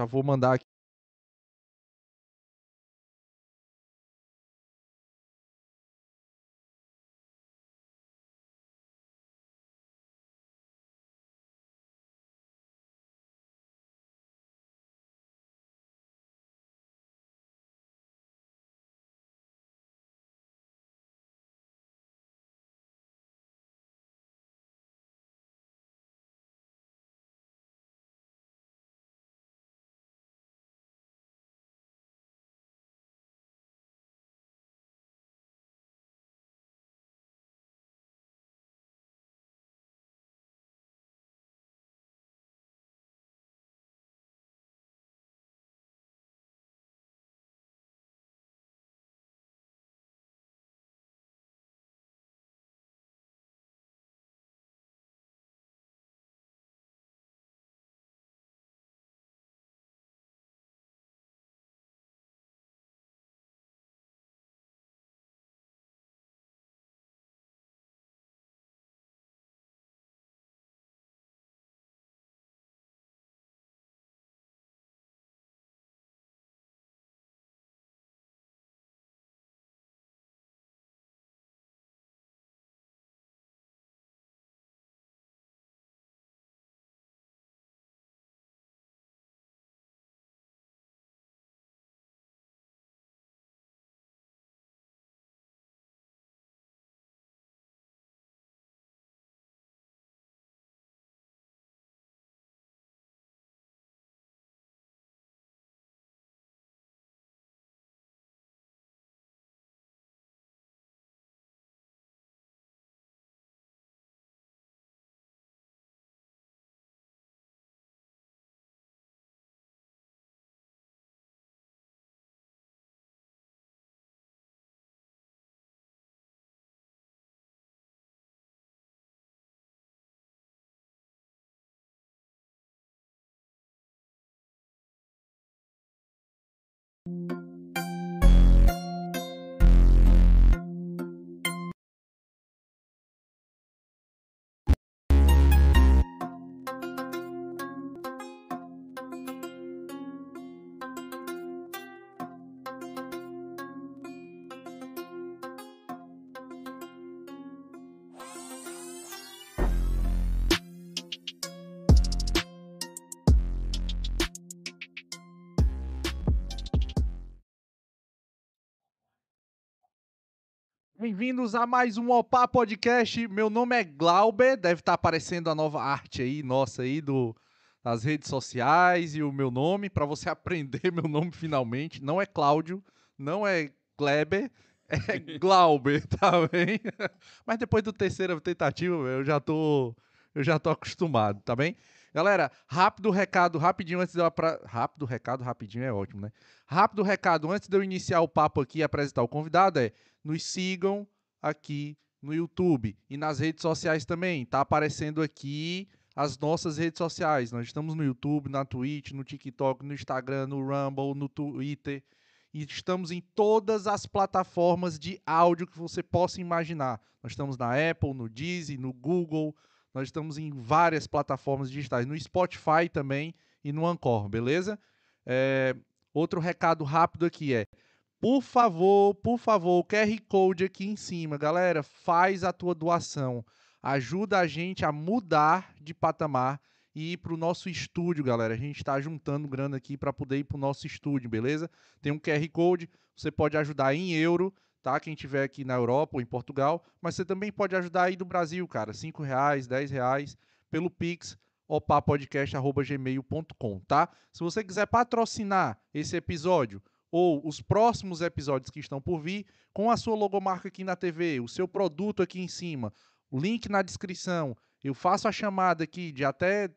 Já vou mandar aqui. Bem-vindos a mais um Opa Podcast. Meu nome é Glauber, deve estar aparecendo a nova arte aí, nossa aí do das redes sociais e o meu nome para você aprender meu nome finalmente. Não é Cláudio, não é Kleber, é Glauber, tá bem? Mas depois do terceira tentativa, eu já tô eu já tô acostumado, tá bem? Galera, rápido recado, rapidinho antes de eu pra... rápido recado, rapidinho é ótimo, né? Rápido recado antes de eu iniciar o papo aqui e apresentar o convidado é nos sigam aqui no YouTube e nas redes sociais também. Tá aparecendo aqui as nossas redes sociais. Nós estamos no YouTube, na Twitch, no TikTok, no Instagram, no Rumble, no Twitter. E estamos em todas as plataformas de áudio que você possa imaginar. Nós estamos na Apple, no Deezer, no Google. Nós estamos em várias plataformas digitais. No Spotify também e no Anchor, beleza? É, outro recado rápido aqui é por favor, por favor, o QR Code aqui em cima, galera, faz a tua doação. Ajuda a gente a mudar de patamar e ir para o nosso estúdio, galera. A gente está juntando grana aqui para poder ir para o nosso estúdio, beleza? Tem um QR Code, você pode ajudar em euro, tá? Quem tiver aqui na Europa ou em Portugal, mas você também pode ajudar aí do Brasil, cara. Cinco reais, dez reais pelo Pix opapodcast.gmail.com, tá? Se você quiser patrocinar esse episódio, ou os próximos episódios que estão por vir com a sua logomarca aqui na TV, o seu produto aqui em cima, o link na descrição. Eu faço a chamada aqui de até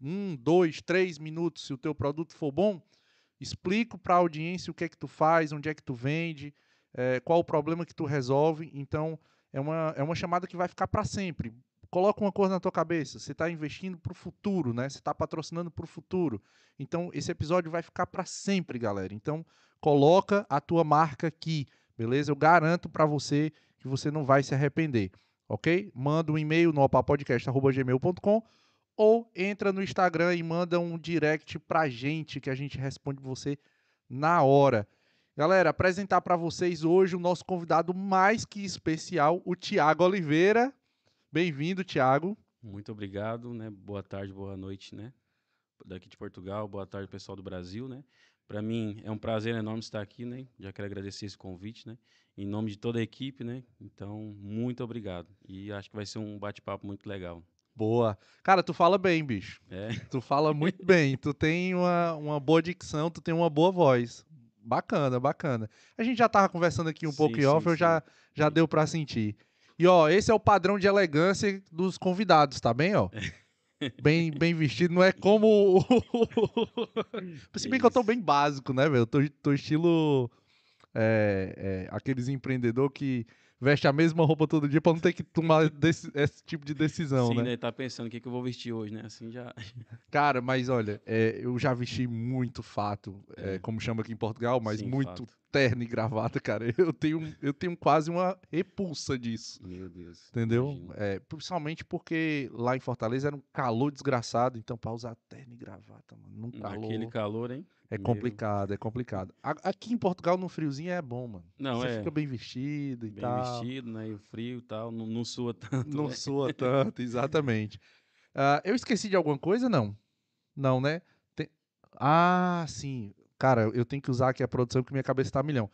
um, dois, três minutos, se o teu produto for bom, explico para a audiência o que é que tu faz, onde é que tu vende, é, qual o problema que tu resolve. Então, é uma, é uma chamada que vai ficar para sempre. Coloca uma coisa na tua cabeça, você está investindo para o futuro, né? Você está patrocinando para o futuro. Então, esse episódio vai ficar para sempre, galera. Então, coloca a tua marca aqui, beleza? Eu garanto para você que você não vai se arrepender, ok? Manda um e-mail no opapodcast.gmail.com ou entra no Instagram e manda um direct pra gente que a gente responde você na hora. Galera, apresentar para vocês hoje o nosso convidado mais que especial, o Tiago Oliveira. Bem-vindo, Tiago. Muito obrigado, né? Boa tarde, boa noite, né? Daqui de Portugal, boa tarde, pessoal do Brasil, né? Para mim é um prazer enorme estar aqui, né? Já quero agradecer esse convite, né? Em nome de toda a equipe, né? Então, muito obrigado. E acho que vai ser um bate-papo muito legal. Boa. Cara, tu fala bem, bicho. É. Tu fala muito bem. Tu tem uma, uma boa dicção, tu tem uma boa voz. Bacana, bacana. A gente já tava conversando aqui um Sim, pouco em sim, off, eu sim. já, já deu pra sentir. E ó, esse é o padrão de elegância dos convidados, tá bem, ó? Bem, bem vestido, não é como. Se bem que eu tô bem básico, né, velho? Eu tô, tô estilo. é, é, aqueles empreendedor que veste a mesma roupa todo dia pra não ter que tomar desse- esse tipo de decisão, Sim, né? né? Tá pensando o que, que eu vou vestir hoje, né? Assim já. Cara, mas olha, é, eu já vesti muito fato, é, É. como chama aqui em Portugal, mas Sim, muito fato. Terno e gravata, cara. Eu tenho, eu tenho quase uma repulsa disso. Meu Deus. Entendeu? É, principalmente porque lá em Fortaleza era um calor desgraçado, então pra usar terno e gravata, mano, num calor Naquele calor, hein? é meu. complicado, é complicado. Aqui em Portugal no friozinho é bom, mano. Não, Você é. fica bem vestido e Bem tal. vestido, né? E o frio e tal. Não, não sua tanto. Não né? soa tanto, exatamente. Ah, eu esqueci de alguma coisa? Não. Não, né? Tem- Ah, sim. Cara, eu tenho que usar aqui a produção porque minha cabeça tá a milhão.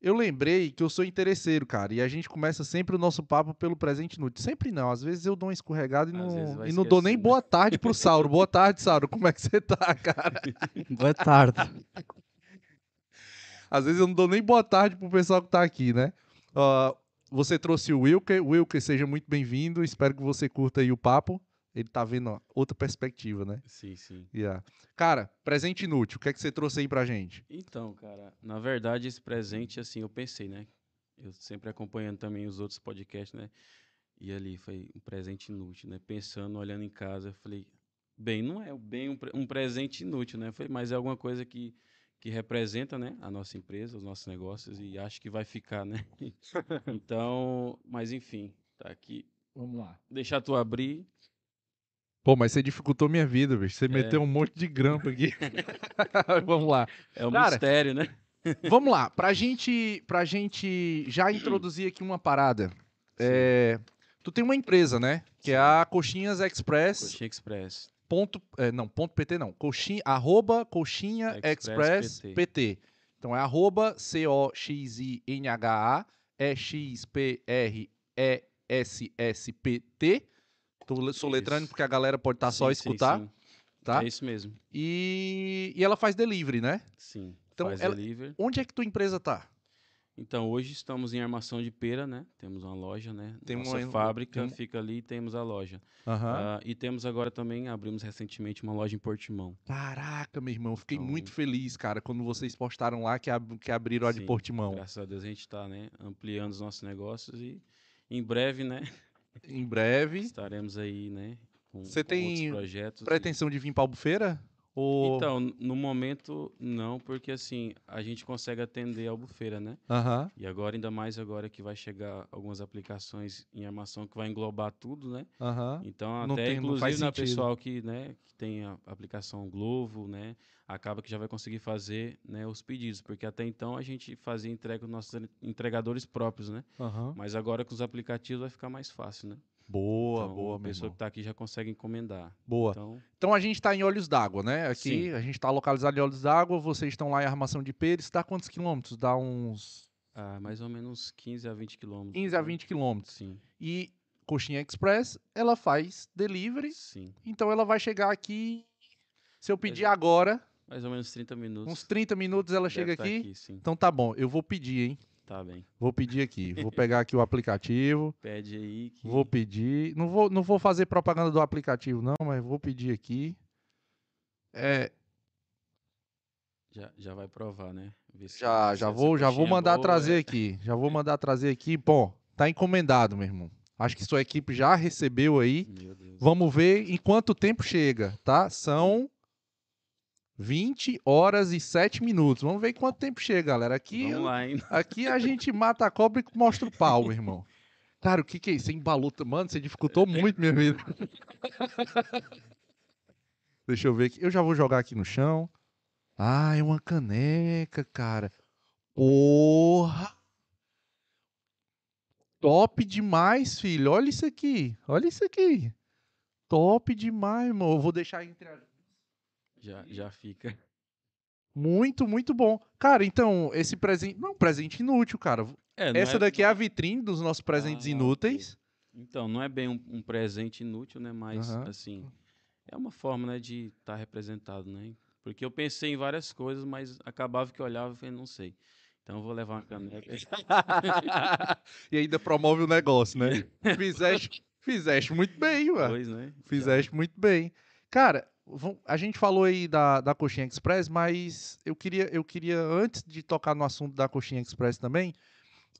Eu lembrei que eu sou interesseiro, cara, e a gente começa sempre o nosso papo pelo presente inútil. Sempre não, às vezes eu dou uma escorregada e Às não, e não dou nem boa tarde pro Sauro. Boa tarde, Sauro. Como é que você tá, cara? Boa tarde. Às vezes eu não dou nem boa tarde pro pessoal que tá aqui, né? Ó, você trouxe o Wilker. Wilker, seja muito bem-vindo. Espero que você curta aí o papo. Ele tá vendo ó, outra perspectiva, né? Sim, sim. Yeah. Cara, presente inútil. O que é que você trouxe aí pra gente? Então, cara, na verdade, esse presente, assim, eu pensei, né? Eu sempre acompanhando também os outros podcasts, né? E ali foi um presente inútil, né? Pensando, olhando em casa, eu falei, bem, não é bem um, um presente inútil, né? Foi, mas é alguma coisa que, que representa, né? A nossa empresa, os nossos negócios e acho que vai ficar, né? então, mas enfim, tá aqui. Vamos lá. Deixar tu abrir. Pô, mas você dificultou minha vida, bicho. Você É. meteu um monte de grampo aqui. Vamos lá. É um Cara, mistério, né? Vamos lá. Pra gente, pra gente já introduzir aqui uma parada. É, tu tem uma empresa, né? Que é a Coxinhas Express. Coxinha Express. ponto, é, não, ponto PT não, coxinha, arroba coxinha express, Express PT. Então é arroba C-O-X-I-N-H-A E-X-P-R-E-S-S-P-T. Tô le- soletrando Isso. porque a galera pode estar só a Sim, sim, escutar, sim. tá? É isso mesmo. E, e ela faz delivery, né? Sim. Então, faz ela- delivery. Onde é que tua empresa tá? Então, hoje estamos em Armação de Pera, né? Temos uma loja, né? Tem Nossa uma- fábrica tem fica ali e temos a loja. Aham. Ah, e temos agora também, abrimos recentemente uma loja em Portimão. Caraca, meu irmão, fiquei Então- muito feliz, cara, quando vocês postaram lá que, ab- que abriram a de Portimão. Graças a Deus a gente está né, ampliando os nossos negócios e em breve, né? Em breve. Estaremos aí, né? Com Você com tem projetos. e- Pretensão de vir pra Albufeira? Ou... Então, no momento, não, porque assim, a gente consegue atender a Albufeira, né? Aham. E agora, ainda mais agora que vai chegar algumas aplicações em armação que vai englobar tudo, né? Aham. Então, Não até tem- inclusive na sentido. pessoal que, né, que tem a aplicação Glovo, né, acaba que já vai conseguir fazer, né, os pedidos, porque até então a gente fazia entrega com nossos en- entregadores próprios, né? Aham. Mas agora com os aplicativos vai ficar mais fácil, né? Boa, então, boa, a pessoa que está aqui já consegue encomendar. Boa. Então, Então a gente tá em Olhos d'Água, né? Aqui Sim. a gente tá localizado em Olhos d'Água, vocês estão lá em Armação de Pires, dá quantos quilômetros? Dá uns ah, mais ou menos 15 a 20 quilômetros. 15 a né? 20 quilômetros. Sim, E Coxinha Express, ela faz delivery, sim. então ela vai chegar aqui. Se eu pedir agora, Mais ou menos 30 minutos. uns 30 minutos ela deve chega tá aqui. sim. Então tá bom, eu vou pedir, hein? Tá bem. Vou pedir aqui. Vou pegar aqui o aplicativo. Pede aí que Vou pedir. Não vou, não vou fazer propaganda do aplicativo, não, mas vou pedir aqui. É, já, já vai provar, né? Já, já vou, já vou é mandar boa, trazer é. aqui. Já vou mandar trazer aqui. Bom, tá encomendado, meu irmão. Acho que sua equipe já recebeu aí. Vamos ver em quanto tempo chega, tá? São 20 horas e 7 minutos. Vamos ver quanto tempo chega, galera. Aqui, lá, aqui a gente mata a cobra e mostra o pau, meu irmão. Cara, o que que é isso? Você embalou. Mano, você dificultou muito minha vida. Deixa eu ver aqui. Eu já vou jogar aqui no chão. Ah, é uma caneca, cara. Porra! Top demais, filho. Olha isso aqui. Olha isso aqui. Top demais, irmão. Eu vou deixar entre as Já, já fica. Muito, muito bom. Cara, então, esse presente. Não, presente inútil, cara. É, Essa daqui é a vitrine dos nossos presentes Ah, inúteis. Então, não é bem um, um presente inútil, né? Mas, assim, é uma forma, né, de estar representado, né? Porque eu pensei em várias coisas, mas acabava que eu olhava e falei, não sei. Então, eu vou levar uma caneca. e ainda promove o negócio, né? Fizeste, fizeste muito bem, ué. Dois, né? Fizeste muito bem. Cara, a gente falou aí da, da Coxinha Express, mas eu queria, eu queria, antes de tocar no assunto da Coxinha Express também,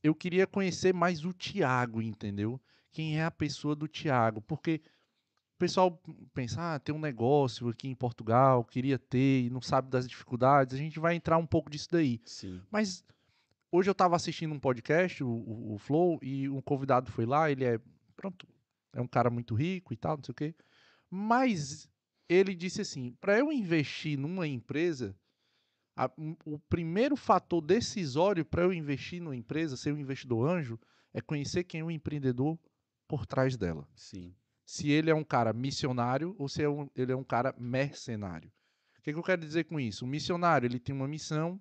eu queria conhecer mais o Tiago, entendeu? Quem é a pessoa do Tiago? Porque o pessoal pensa, ah, tem um negócio aqui em Portugal, queria ter e não sabe das dificuldades. A gente vai entrar um pouco disso daí. Sim. Mas hoje eu estava assistindo um podcast, o, o- o Flow, e um convidado foi lá, ele é, pronto, é um cara muito rico e tal, não sei o quê. Mas ele disse assim, para eu investir numa empresa, a- o primeiro fator decisório para eu investir numa empresa, ser um investidor anjo, é conhecer quem é o empreendedor por trás dela. Sim. Se ele é um cara missionário ou se é um- ele é um cara mercenário. O que, que eu quero dizer com isso? O missionário ele tem uma missão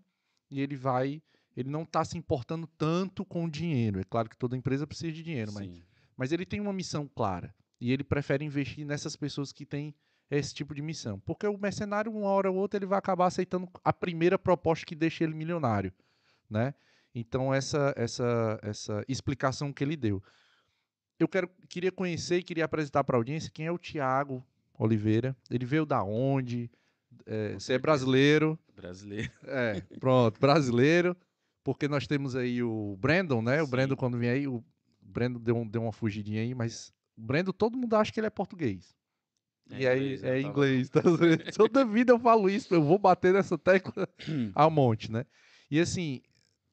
e ele vai, ele não está se importando tanto com o dinheiro. É claro que toda empresa precisa de dinheiro, mas, mas ele tem uma missão clara e ele prefere investir nessas pessoas que têm esse tipo de missão, porque o mercenário uma hora ou outra ele vai acabar aceitando a primeira proposta que deixa ele milionário, né? Então essa essa essa explicação que ele deu. Eu quero, queria conhecer e queria apresentar para a audiência quem é o Tiago Oliveira. Ele veio da onde? É, você é brasileiro? Brasileiro. É, pronto, brasileiro. Porque nós temos aí o Brandon, né? O Sim. Brandon, quando vem aí, o Brandon deu, deu uma fugidinha aí, mas o Brandon, todo mundo acha que ele é português. E aí eu é inglês. tá? Toda vida eu falo isso, eu vou bater nessa tecla a monte, né? E assim,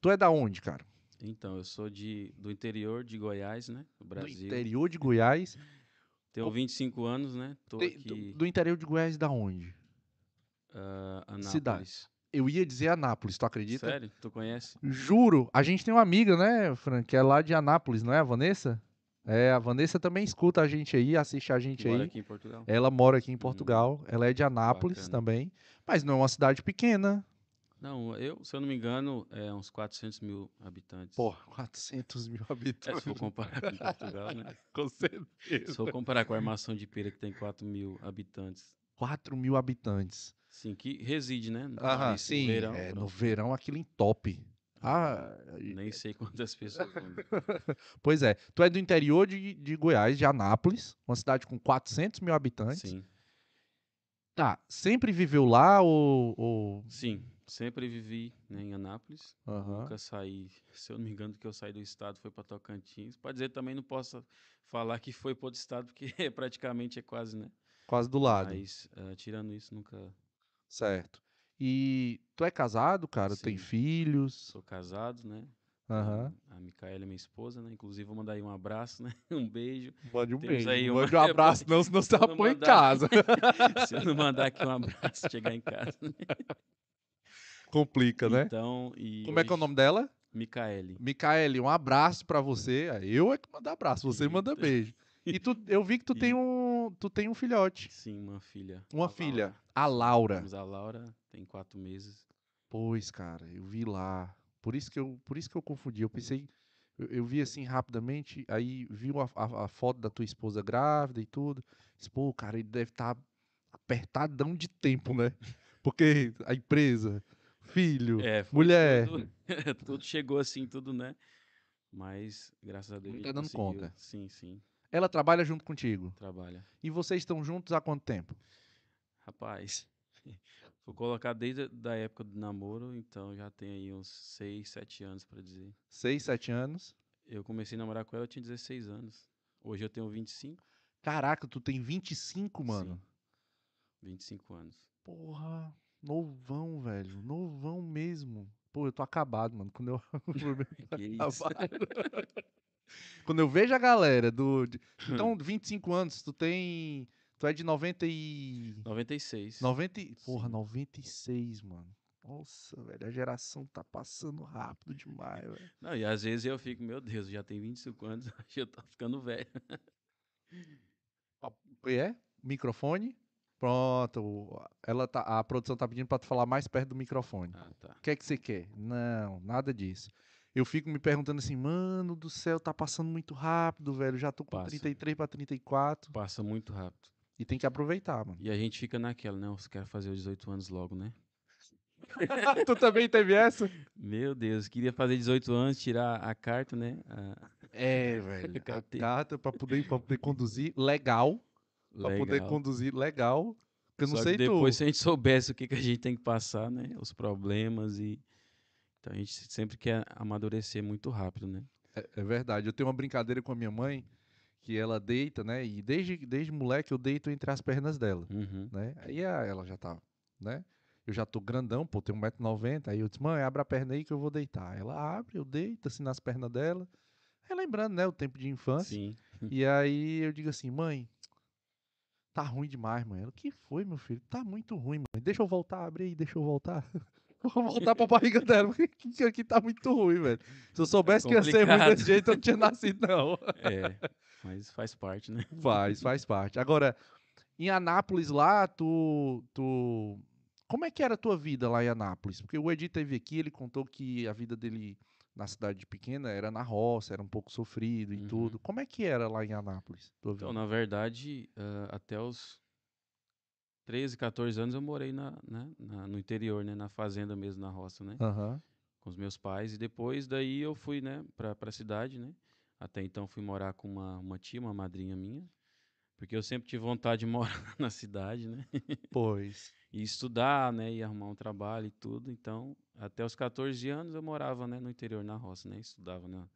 tu é da onde, cara? Então, eu sou de, do interior de Goiás, né? Do Brasil. interior de Goiás. Tenho 25 anos, né? Tô Tem- aqui, do, do interior de Goiás da onde? ah, Anápolis. cidade. Eu ia dizer Anápolis, tu acredita? Sério? Tu conhece? Juro, a gente tem uma amiga, né, Fran, que é lá de Anápolis, não é a Vanessa? É, a Vanessa também escuta a gente aí, assiste a gente Mora aí. aqui em Portugal? Ela mora aqui em Portugal, ela é de Anápolis bacana. também, mas não é uma cidade pequena. Não, eu, se eu não me engano, é uns 400 mil habitantes. Pô, 400 mil É, habitantes. se for comparar com Portugal, né? com certeza. Se for comparar com a Armação de Pera, que tem 4 mil habitantes. 4 mil habitantes. Sim, que reside, né? no Aham, país, no sim, verão, é, no pronto. verão aquilo em top. Ah, Nem sei quantas pessoas pois é, tu é do interior de, de Goiás, de Anápolis, uma cidade com 400 mil habitantes. Sim, Tá, sempre viveu lá ou... ou... sim. Sempre vivi né, em Anápolis. Aham. Nunca saí, se eu não me engano, que eu saí do estado foi para Tocantins. Pode dizer também não posso falar que foi para outro estado, porque praticamente é quase, né? Quase do lado. Mas ah, tirando isso, nunca Certo. E tu é casado, cara? Tem Sim. filhos? sou casado, né? Aham. A Micaela é minha esposa, né? Inclusive, vou mandar aí um abraço, né? Um beijo. Mande um Temos beijo. aí Não uma- Mande um abraço, não, senão você apanha em mandar- casa. Se eu não mandar aqui um abraço, chegar em casa. né? Complica, né? Então, e Como é que é o hoje- nome dela? Micaele. Micaele, um abraço pra você. Eu é que mando abraço, você manda Eita. beijo. E tu, eu vi que tu E- tem um, tu tem um filhote, Sim, uma filha. uma a filha, Laura. a Laura. Temos a Laura, tem quatro meses. Pois, cara, eu vi lá. Por isso que eu, por isso que eu confundi. Eu pensei, eu, eu vi assim rapidamente, aí vi a, a- a foto da tua esposa grávida e tudo. Disse, Pô, cara, ele deve estar apertadão de tempo, né? Porque a empresa, filho, É, mulher. Tudo, tudo chegou assim, tudo, né? Mas, graças a Deus. Não tá dando conseguiu. conta. Sim, sim. ela trabalha junto contigo. Trabalha. E vocês estão juntos há quanto tempo? Rapaz, vou colocar desde a época do namoro, então já tem aí uns 6, 7 anos pra dizer. Seis, sete anos. Eu comecei a namorar com ela, eu tinha 16 anos. Hoje eu tenho 25. Caraca, tu tem 25, mano. Sim, 25 anos. Porra, novão, velho. Novão mesmo. Pô, eu tô acabado, mano. Quando eu. Que isso? Quando eu vejo a galera do. Então, 25 anos, tu tem. Tu é de 90 e. 96. 90. e- Porra, Sim. 96, mano. Nossa, velho, a geração tá passando rápido demais, velho. Não, e às vezes eu fico, meu Deus, já tem 25 anos, acho que eu tô ficando velho. É? Microfone? Pronto. Ela tá, a produção tá pedindo pra tu falar mais perto do microfone. Ah, tá. O que é que você quer? Não, nada disso. Eu fico me perguntando assim, mano do céu, tá passando muito rápido, velho. Já tô com Passa. 33 pra 34. Passa muito rápido. E tem que aproveitar, mano. E a gente fica naquela, né? Você quer fazer os 18 anos logo, né? tu também teve essa? Meu Deus, queria fazer 18 anos, tirar a carta, né? A- É, velho. A Catei. carta pra poder, pra poder conduzir legal. Pra poder legal. conduzir legal. Porque eu não Só sei que depois, tu. se a gente soubesse o que, que a gente tem que passar, né? Os problemas e. Então a gente sempre quer amadurecer muito rápido, né? É, é verdade. Eu tenho uma brincadeira com a minha mãe, que ela deita, né? E desde, desde moleque eu deito entre as pernas dela. Uhum. né? Aí a- ela já tá, né? Eu já tô grandão, pô, tenho 1,90m. Aí eu disse, mãe, abre a perna aí que eu vou deitar. Ela abre, eu deito assim nas pernas dela. Aí lembrando, né, o tempo de infância. Sim. E aí eu digo assim, mãe, tá ruim demais, mãe. Ela, o que foi, meu filho? Tá muito ruim, mãe. Deixa eu voltar, abre aí, deixa eu voltar. Vou voltar pra barriga dela, porque aqui, tá muito ruim, velho. Se eu soubesse que ia ser ruim desse jeito, eu não tinha nascido, não. É. Mas faz parte, né? Faz, faz parte. Agora, em Anápolis lá, tu, tu. Como é que era a tua vida lá em Anápolis? Porque o Edi teve aqui, ele contou que a vida dele na cidade pequena era na roça, era um pouco sofrido e Uhum. tudo. Como é que era lá em Anápolis? Então, na verdade, ah, até os 13, 14 anos eu morei na, né, na- no interior, né? Na fazenda mesmo, na roça, né? Aham. Com os meus pais. E depois daí eu fui, né? Pra, pra cidade, né? Até então fui morar com uma, uma tia, uma madrinha minha. Porque eu sempre tive vontade de morar na cidade, né? Pois. E estudar, né? E arrumar um trabalho e tudo. Então, até os 14 anos eu morava, né? No interior, na roça, né? Estudava na,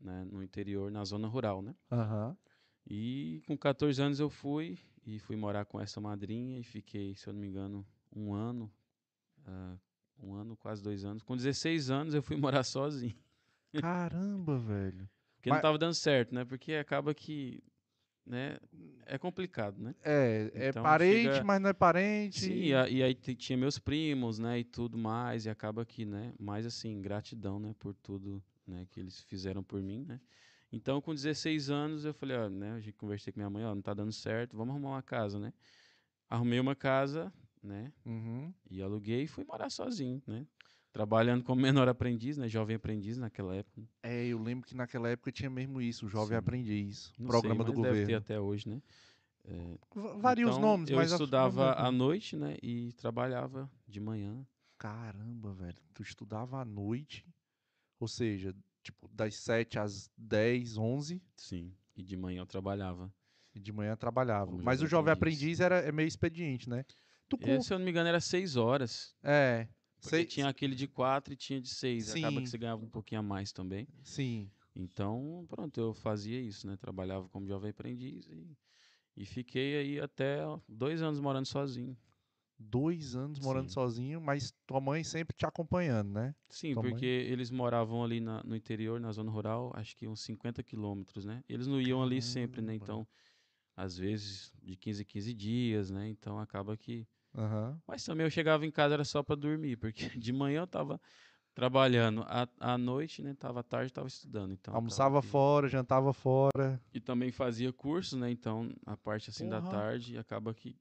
né, no interior, na zona rural, né? Aham. E com 14 anos eu fui e fui morar com essa madrinha e fiquei, se eu não me engano, um ano, ah, um ano, quase dois anos. Com 16 anos eu fui morar sozinho, Caramba, velho. Porque Mas- não estava dando certo, né? Porque acaba que, né, é complicado, né? É, é Então parente, mas não é parente. Sim, e, e aí tinha meus primos, né, e tudo mais, e acaba que, né, mais assim, gratidão, né, por tudo, né, que eles fizeram por mim, né. Então, com 16 anos, eu falei, ó, né, a gente conversei com minha mãe, ó, não tá dando certo, vamos arrumar uma casa, né. Arrumei uma casa, né, Uhum. e aluguei e fui morar sozinho, né. Trabalhando como menor aprendiz, né, jovem aprendiz naquela época. É, eu lembro que naquela época tinha mesmo isso, o Jovem Sim. Aprendiz, Não programa sei, do mas deve ter governo. até hoje, né. Va- Varia os Então, nomes, eu mas estudava à noite, né, e trabalhava de manhã. Caramba, velho. Tu estudava à noite, ou seja, tipo, das 7 às 10, 11, Sim, e de manhã eu trabalhava. e de manhã trabalhava. Como Mas o jovem jovem aprendiz. aprendiz era, é meio expediente, né? Tu com... Esse, se eu não me engano, era seis horas. É. Porque Sei... tinha aquele de quatro e tinha de seis. Acaba Sim. que você ganhava um pouquinho a mais também. Sim. Então, pronto, eu fazia isso, né? Trabalhava como jovem aprendiz e, e fiquei aí até dois anos morando sozinho. Dois anos morando Sim. sozinho, mas tua mãe sempre te acompanhando, né? Sim, Tua mãe? porque eles moravam ali na- no interior, na zona rural, acho que uns 50 quilômetros, né? Eles não iam ali sempre, né? Então, às vezes, de 15 em 15 dias, né? Então, acaba que Aham. Mas também eu chegava em casa era só para dormir, porque de manhã eu tava trabalhando, à, à noite, né, tava à tarde, tava estudando, então Almoçava fora, jantava fora. E também fazia curso, né, então a parte assim da Porra. tarde acaba que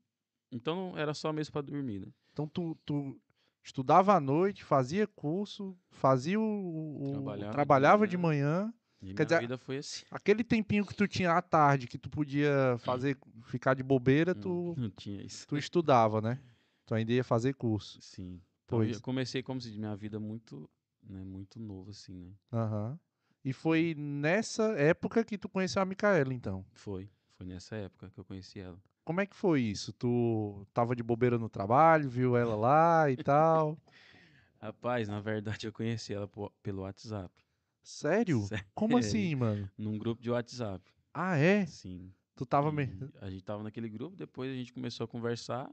então era só mesmo para dormir, né? Então tu, tu estudava à noite, fazia curso, fazia o. o- Trabalhava de trabalhava de manhã. manhã. E Quer minha dizer, vida foi assim. Aquele tempinho que tu tinha à tarde, que tu podia fazer, ficar de bobeira, tu, Não tinha isso. tu estudava, né? Tu ainda ia fazer curso. Sim. Então, Pois. eu comecei como se minha vida muito, né, muito novo assim, né? Aham. E foi nessa época que tu conheceu a Micaela, então. Foi, foi nessa época que eu conheci ela. Como é que foi isso? Tu tava de bobeira no trabalho, viu ela lá e tal? Rapaz, na verdade eu conheci ela pelo WhatsApp. Sério? Sério. Como assim, mano? Num grupo de WhatsApp. Ah, é? Sim. Tu tava E me... A gente tava naquele grupo, depois a gente começou a conversar.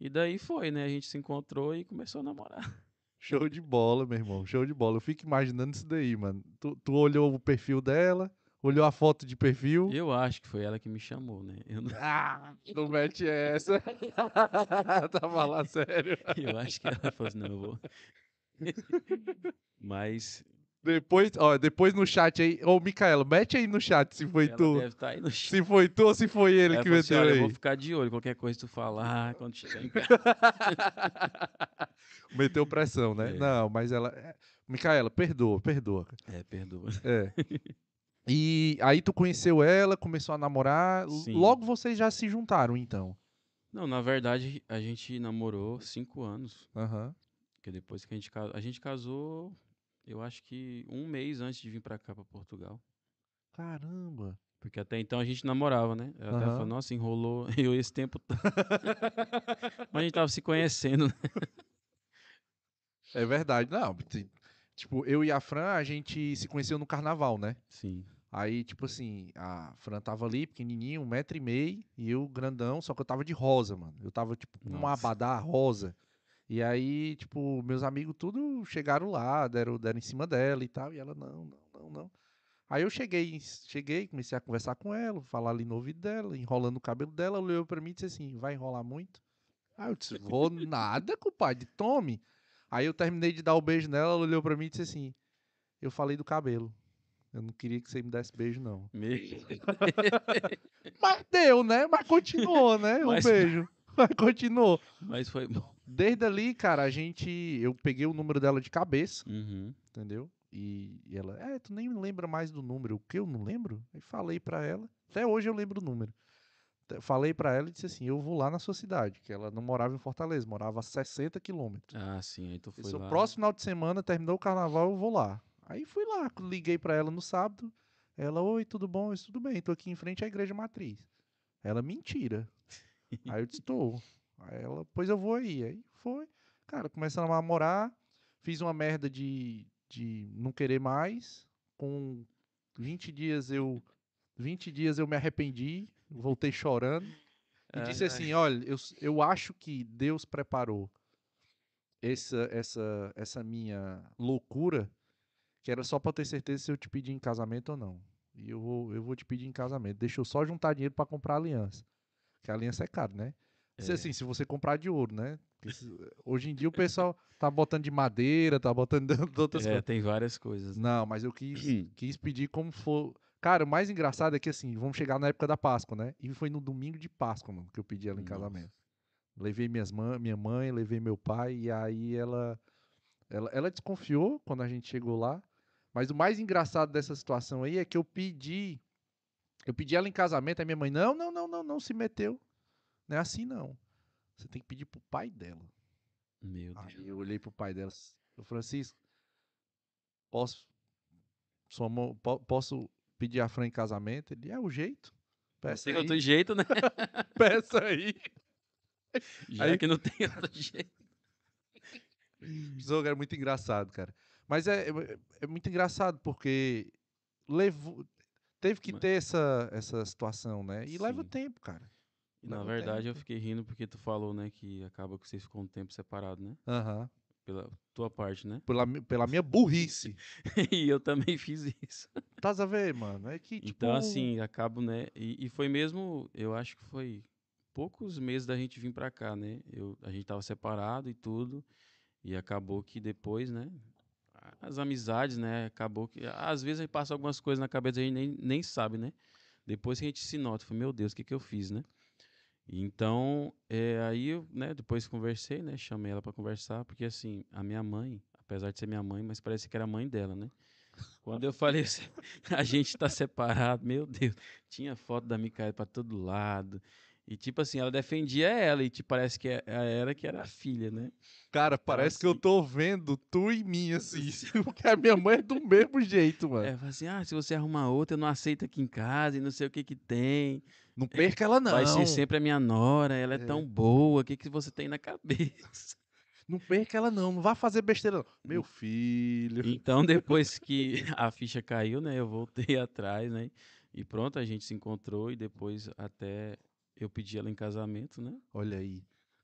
E daí foi, né? A gente se encontrou e começou a namorar. Show de bola, meu irmão. Show de bola. Eu fico imaginando isso daí, mano. Tu, tu olhou o perfil dela, olhou a foto de perfil. Eu acho que foi ela que me chamou, né? Eu não, Ah, não mete essa. Tava lá sério. eu acho que ela falou assim, não, eu vou. Mas Depois, ó, depois no chat aí. Ô, Micaela, mete aí no chat se foi ela tu. deve estar aí no chat. Se foi tu ou se foi ele Ela que assim, meteu eu aí. vou ficar de olho, qualquer coisa tu falar quando chegar em casa. Meteu pressão, né? É. Não, mas ela. é, Micaela, perdoa, perdoa. É, perdoa. É. E aí tu conheceu ela, começou a namorar. Sim. Logo vocês já se juntaram, então. Não, na verdade, a gente namorou cinco anos. Aham. Porque depois que a gente casou. A gente casou, eu acho que um mês antes de vir pra cá, pra Portugal. Caramba. Porque até então a gente namorava, né? Ela até Aham. falou, nossa, enrolou eu esse tempo. Mas a gente tava se conhecendo, né? É verdade. Não, ti- tipo, eu e a Fran, a gente se conheceu no carnaval, né? Sim. Aí, tipo assim, a Fran tava ali, pequenininho, um metro e meio, e eu grandão, só que eu tava de rosa, mano. Eu tava, tipo, com uma Nossa. abadá rosa. E aí, tipo, meus amigos tudo chegaram lá, deram, deram em cima dela e tal, e ela, não, não, não, não. Aí eu cheguei, cheguei, comecei a conversar com ela, falar ali no ouvido dela, enrolando o cabelo dela, ela olhou pra mim e disse assim, vai enrolar muito? Aí eu disse, vou nada, compadre, tome. Aí eu terminei de dar o beijo nela, ela olhou pra mim e disse assim, eu falei do cabelo. Eu não queria que você me desse beijo, não. Me- Mas deu, né? Mas continuou, né? O beijo. Mas continuou. Mas foi bom. Desde ali, cara, a gente. Eu peguei o número dela de cabeça, Uhum. entendeu? E, e ela, é, tu nem lembra mais do número. O que eu não lembro? Aí falei pra ela. Até hoje eu lembro o número. Falei pra ela e disse assim: eu vou lá na sua cidade, que ela não morava em Fortaleza, morava a 60 quilômetros. Ah, sim, aí tu foi Esse é o lá. próximo final de semana, terminou o carnaval, eu vou lá. Aí fui lá, liguei pra ela no sábado. Ela, oi, tudo bom? Eu disse, tudo bem, tô aqui em frente à igreja matriz. Ela, mentira. Aí eu disse, tô. Aí ela, pois eu vou aí. Aí foi. Cara, começamos a namorar. Fiz uma merda de, de não querer mais. Com 20 dias eu. 20 dias eu me arrependi. Voltei chorando. E disse Ai. assim: olha, eu, eu acho que Deus preparou essa, essa, essa minha loucura, que era só pra eu ter certeza se eu te pedir em casamento ou não. E eu vou, eu vou te pedir em casamento. Deixa eu só juntar dinheiro pra comprar a aliança. Porque a aliança é caro, né? Se, É. assim, se você comprar de ouro, né? Hoje em dia o pessoal tá botando de madeira, tá botando de outras É, coisas. tem várias coisas. né? Não, mas eu quis, quis pedir como for. Cara, o mais engraçado é que assim, vamos chegar na época da Páscoa, né? E foi no domingo de Páscoa, mano, que eu pedi ela em Nossa. casamento. Levei minhas mãe, minha mãe, levei meu pai, e aí ela, ela. Ela desconfiou quando a gente chegou lá. Mas o mais engraçado dessa situação aí é que eu pedi. Eu pedi ela em casamento, aí minha mãe, não, não, não, não, não se meteu. Não é assim, não. Você tem que pedir pro pai dela. Meu Deus. Aí eu olhei pro pai dela. Eu Francisco, posso, sua mão, po- posso pedir a Fran em casamento? Ele é o jeito. Não Peça tem aí. outro jeito, né? Peça aí. Já Aí- que não tem outro jeito. Zoga era muito engraçado, cara. Mas é, é, é muito engraçado porque levou, teve que ter essa, essa situação, né? E leva Sim. tempo, cara. Na Leva verdade, eu tempo. fiquei rindo porque tu falou, né, que acaba que vocês ficam um tempo separados, né? Aham. Pela tua parte, né? Pela, pela minha burrice. e eu também fiz isso. Tás a ver, mano? É que, tipo... Então, assim, acabo, né? E, e foi mesmo, eu acho que foi poucos meses da gente vir pra cá, né? Eu, a gente tava separado e tudo. E acabou que depois, né? As amizades, né? Acabou que. Às vezes a gente passa algumas coisas na cabeça e a gente nem, nem sabe, né? Depois que a gente se nota, foi, meu Deus, o que, que eu fiz, né? Então, é, aí né, depois conversei, né? Chamei ela pra conversar, porque assim, a minha mãe, apesar de ser minha mãe, mas parece que era a mãe dela, né? Quando eu falei assim, a gente tá separado, meu Deus, tinha foto da Micaela pra todo lado. E tipo assim, ela defendia ela, e tipo, parece que é- era que era a filha, né? Cara, parece que eu assim- tô vendo tu e mim, assim. Porque a minha mãe é do mesmo jeito, mano. É, fala assim, ah, se você arrumar outra, eu não aceito aqui em casa, e não sei o que que tem. Não perca ela, não. Vai ser sempre a minha nora, ela é, É. tão boa, o que que você tem na cabeça? Não perca ela, não. Não vá fazer besteira, não. Meu Hum. filho. Então, depois que a ficha caiu, né, eu voltei atrás, né, e pronto, a gente se encontrou, e depois até eu pedi ela em casamento, né, Olha aí.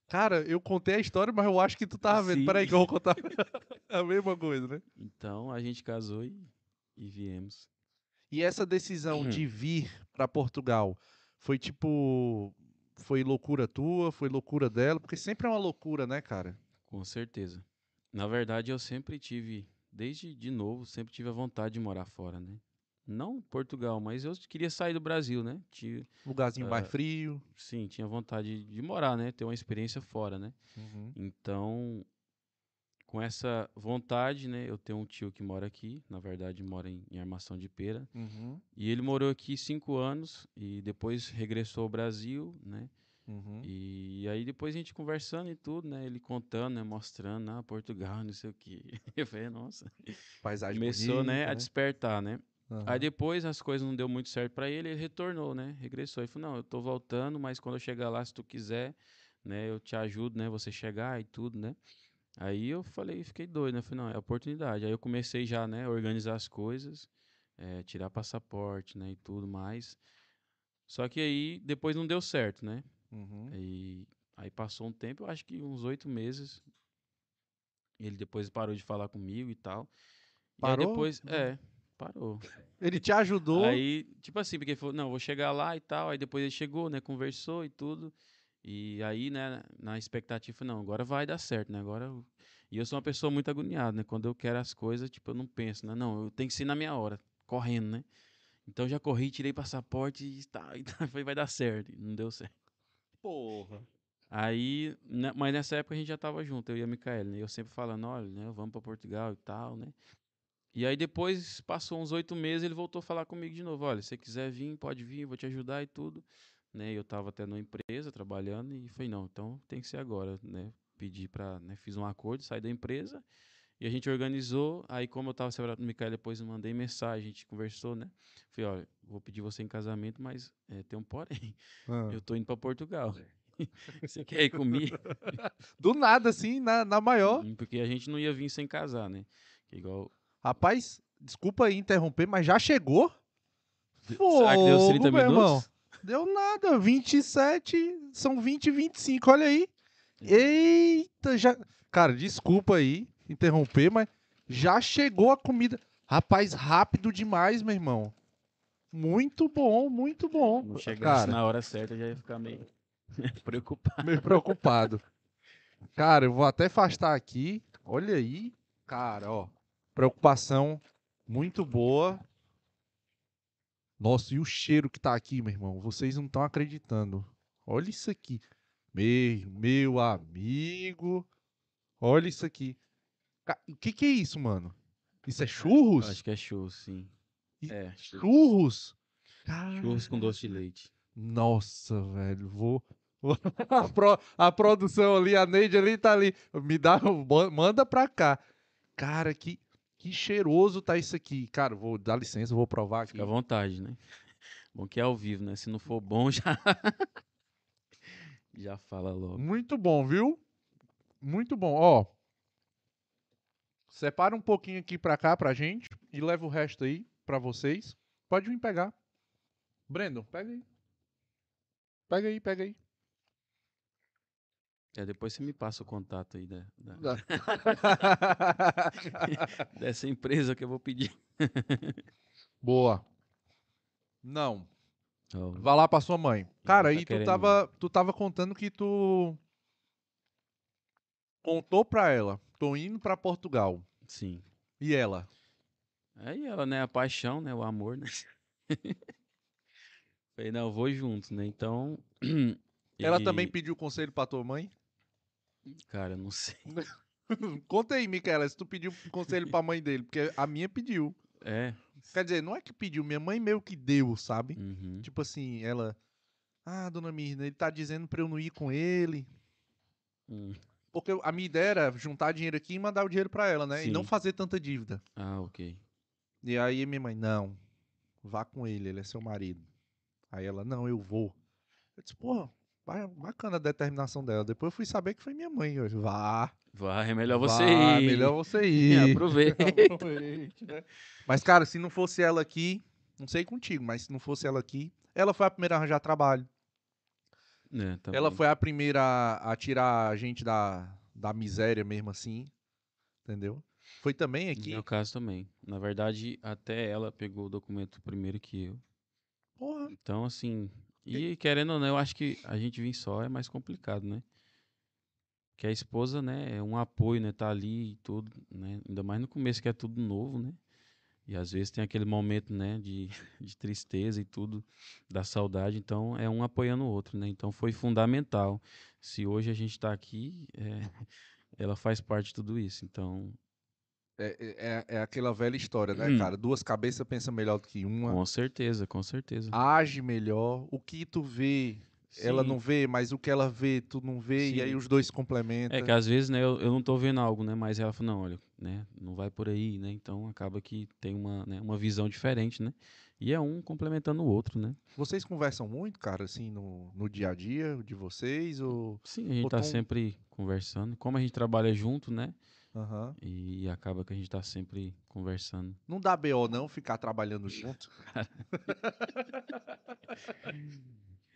Cara, eu contei a história, mas eu acho que tu tava vendo. Sim. Peraí que eu vou contar a mesma coisa, né? Então a gente casou e, e viemos. E essa decisão de vir pra Portugal foi tipo. Foi loucura tua? Foi loucura dela? Porque sempre é uma loucura, né, cara? Com certeza. Na verdade, eu sempre tive, desde de novo, sempre tive a vontade de morar fora, né? Não Portugal, mas eu queria sair do Brasil, né? Tinha, Lugarzinho mais Ah. frio. sim, tinha vontade de morar, né? Ter uma experiência fora, né? Então, com essa vontade, né? Eu tenho um tio que mora aqui, na verdade mora em, em Armação de Pera. Uhum. E ele morou aqui cinco anos e depois regressou ao Brasil, né? Uhum. E aí depois a gente conversando e tudo, né? Ele contando, né? Mostrando, ah, Portugal, não sei o quê. Eu falei, nossa. Paisagem Começou, né, bonita, a despertar, né? Aham. Aí depois as coisas não deu muito certo pra ele, ele retornou, né? Regressou. Ele falou, não, eu tô voltando, mas quando eu chegar lá, se tu quiser, né? Eu te ajudo, né? Você chegar e tudo, né? Aí eu falei, fiquei doido, né? Falei, não, é oportunidade. Aí eu comecei já, né? Organizar as coisas, eh, tirar passaporte, né? E tudo mais. Só que aí depois não deu certo, né? Uhum. E aí passou um tempo, eu acho que uns oito meses. Ele depois parou de falar comigo e tal. E aí Parou? depois, é, parou. Ele te ajudou. Aí, tipo assim, porque ele falou, não, vou chegar lá e tal. Aí depois ele chegou, né, conversou e tudo. E aí, né, na expectativa, não, agora vai dar certo, né? Agora. eu- E eu sou uma pessoa muito agoniada, né? Quando eu quero as coisas, tipo, eu não penso, né? Não, eu tenho que ser na minha hora, correndo, né? Então eu já corri, tirei passaporte e tá, e tá, falei, vai dar certo. E não deu certo. Porra. Aí, né, mas nessa época a gente já tava junto, eu e a Micaela, né? Eu sempre falando, olha, né, vamos pra Portugal e tal, né? E aí depois, passou uns oito meses, ele voltou a falar comigo de novo, olha, se você quiser vir, pode vir, vou te ajudar e tudo. Né? Eu tava até numa empresa trabalhando e falei, não, então tem que ser agora, né? Pedi pra, né, fiz um acordo, saí da empresa e a gente organizou. Aí como eu tava separado do Micaela, depois mandei mensagem, a gente conversou, né? Falei, olha, vou pedir você em casamento, mas é, tem um porém, Ah. eu tô indo pra Portugal. Você quer ir comigo? Do nada, assim, na, na maior. Porque a gente não ia vir sem casar, né? Que igual. Rapaz, desculpa aí interromper, mas já chegou? Será que deu os 30 Fogo, meu irmão. minutos? Deu nada, 27, são 20 e 25, olha aí. Eita, já... Cara, desculpa aí interromper, mas já chegou a comida. Rapaz, rápido demais, meu irmão. Muito bom, muito bom. Chegasse Cara, na hora certa, eu já ia ficar meio preocupado. meio preocupado. Cara, eu vou até afastar aqui. Olha aí. Cara, ó. Preocupação muito boa. Nossa, e o cheiro que tá aqui, meu irmão? Vocês não estão acreditando. Olha isso aqui. Meu, meu amigo. Olha isso aqui. O que que é isso, mano? Isso é churros? Acho que é churros, sim. E- É, churros. Churros? Churros com doce de leite. Nossa, velho, vou. A, pro- a produção ali, a Neide ali tá ali. Me dá, ma- manda pra cá. Cara, que, que cheiroso tá isso aqui. Cara, vou dar licença, vou provar aqui. Fica à vontade, né? Bom que é ao vivo, né? Se não for bom, já. já fala logo. Muito bom, viu? Muito bom. Ó, separa um pouquinho aqui pra cá pra gente e leva o resto aí pra vocês. Pode vir pegar. Breno, pega aí. Pega aí, pega aí. É, depois você me passa o contato aí da, da- dessa empresa que eu vou pedir. Boa. Não. Ó, Vá lá pra sua mãe. Cara, tá aí tu tava, tu tava contando que tu contou pra ela. Tô indo pra Portugal. sim. E ela? Aí ela, né? A paixão, né? O amor, né? Falei, não, eu vou junto, né? Então. Ela e- também pediu conselho pra tua mãe? Cara, eu não sei. Conta aí, Micaela, se tu pediu conselho pra mãe dele, porque a minha pediu. É. Quer dizer, não é que pediu, minha mãe meio que deu, sabe? uhum. Tipo assim, ela. Ah, dona Mirna, ele tá dizendo pra eu não ir com ele. Hum. Porque a minha ideia era juntar dinheiro aqui e mandar o dinheiro pra ela, né? E não Sim. fazer tanta dívida. Ah, ok. E aí minha mãe, não, vá com ele, ele é seu marido. Aí ela, não, eu vou. Eu disse, porra, bacana a determinação dela. Depois eu fui saber que foi minha mãe. Disse, vá. Vai, é melhor você vá, ir. Melhor você ir. Aproveita. Aproveite, né? Mas, cara, se não fosse ela aqui, não sei contigo, mas se não fosse ela aqui, ela foi a primeira a arranjar trabalho. É, também. Ela foi a primeira a, a tirar a gente da, da miséria mesmo assim. Entendeu? Foi também No aqui. meu caso também. Na verdade, até ela pegou o documento primeiro que eu. Porra. Então, assim. E querendo ou não, eu acho que a gente vir só é mais complicado, né? Que a esposa, né, é um apoio, né? Tá ali e tudo, né? Ainda mais no começo que é tudo novo, né? E às vezes tem aquele momento, né, de, de tristeza e tudo, da saudade. Então, é um apoiando o outro, né? Então, foi fundamental. Se hoje a gente tá aqui, é, ela faz parte de tudo isso. Então, É, é, é aquela velha história, né, Hum. cara? Duas cabeças pensam melhor do que uma. com certeza, com certeza. Age melhor. O que tu vê, ela Sim. não vê, mas o que ela vê, tu não vê. E aí Sim. os dois complementam. É que às vezes, né, eu, eu não tô vendo algo, né, mas ela fala, não, olha, né, não vai por aí, né, então acaba que tem uma, né, uma visão diferente, né, e é um complementando o outro, né. Vocês conversam muito, cara, assim, no, no dia a dia de vocês? Ou... Sim, a gente Ou tá tom- sempre conversando, como a gente trabalha junto, né, Aham. e acaba que a gente tá sempre conversando. Não dá BO não ficar trabalhando junto?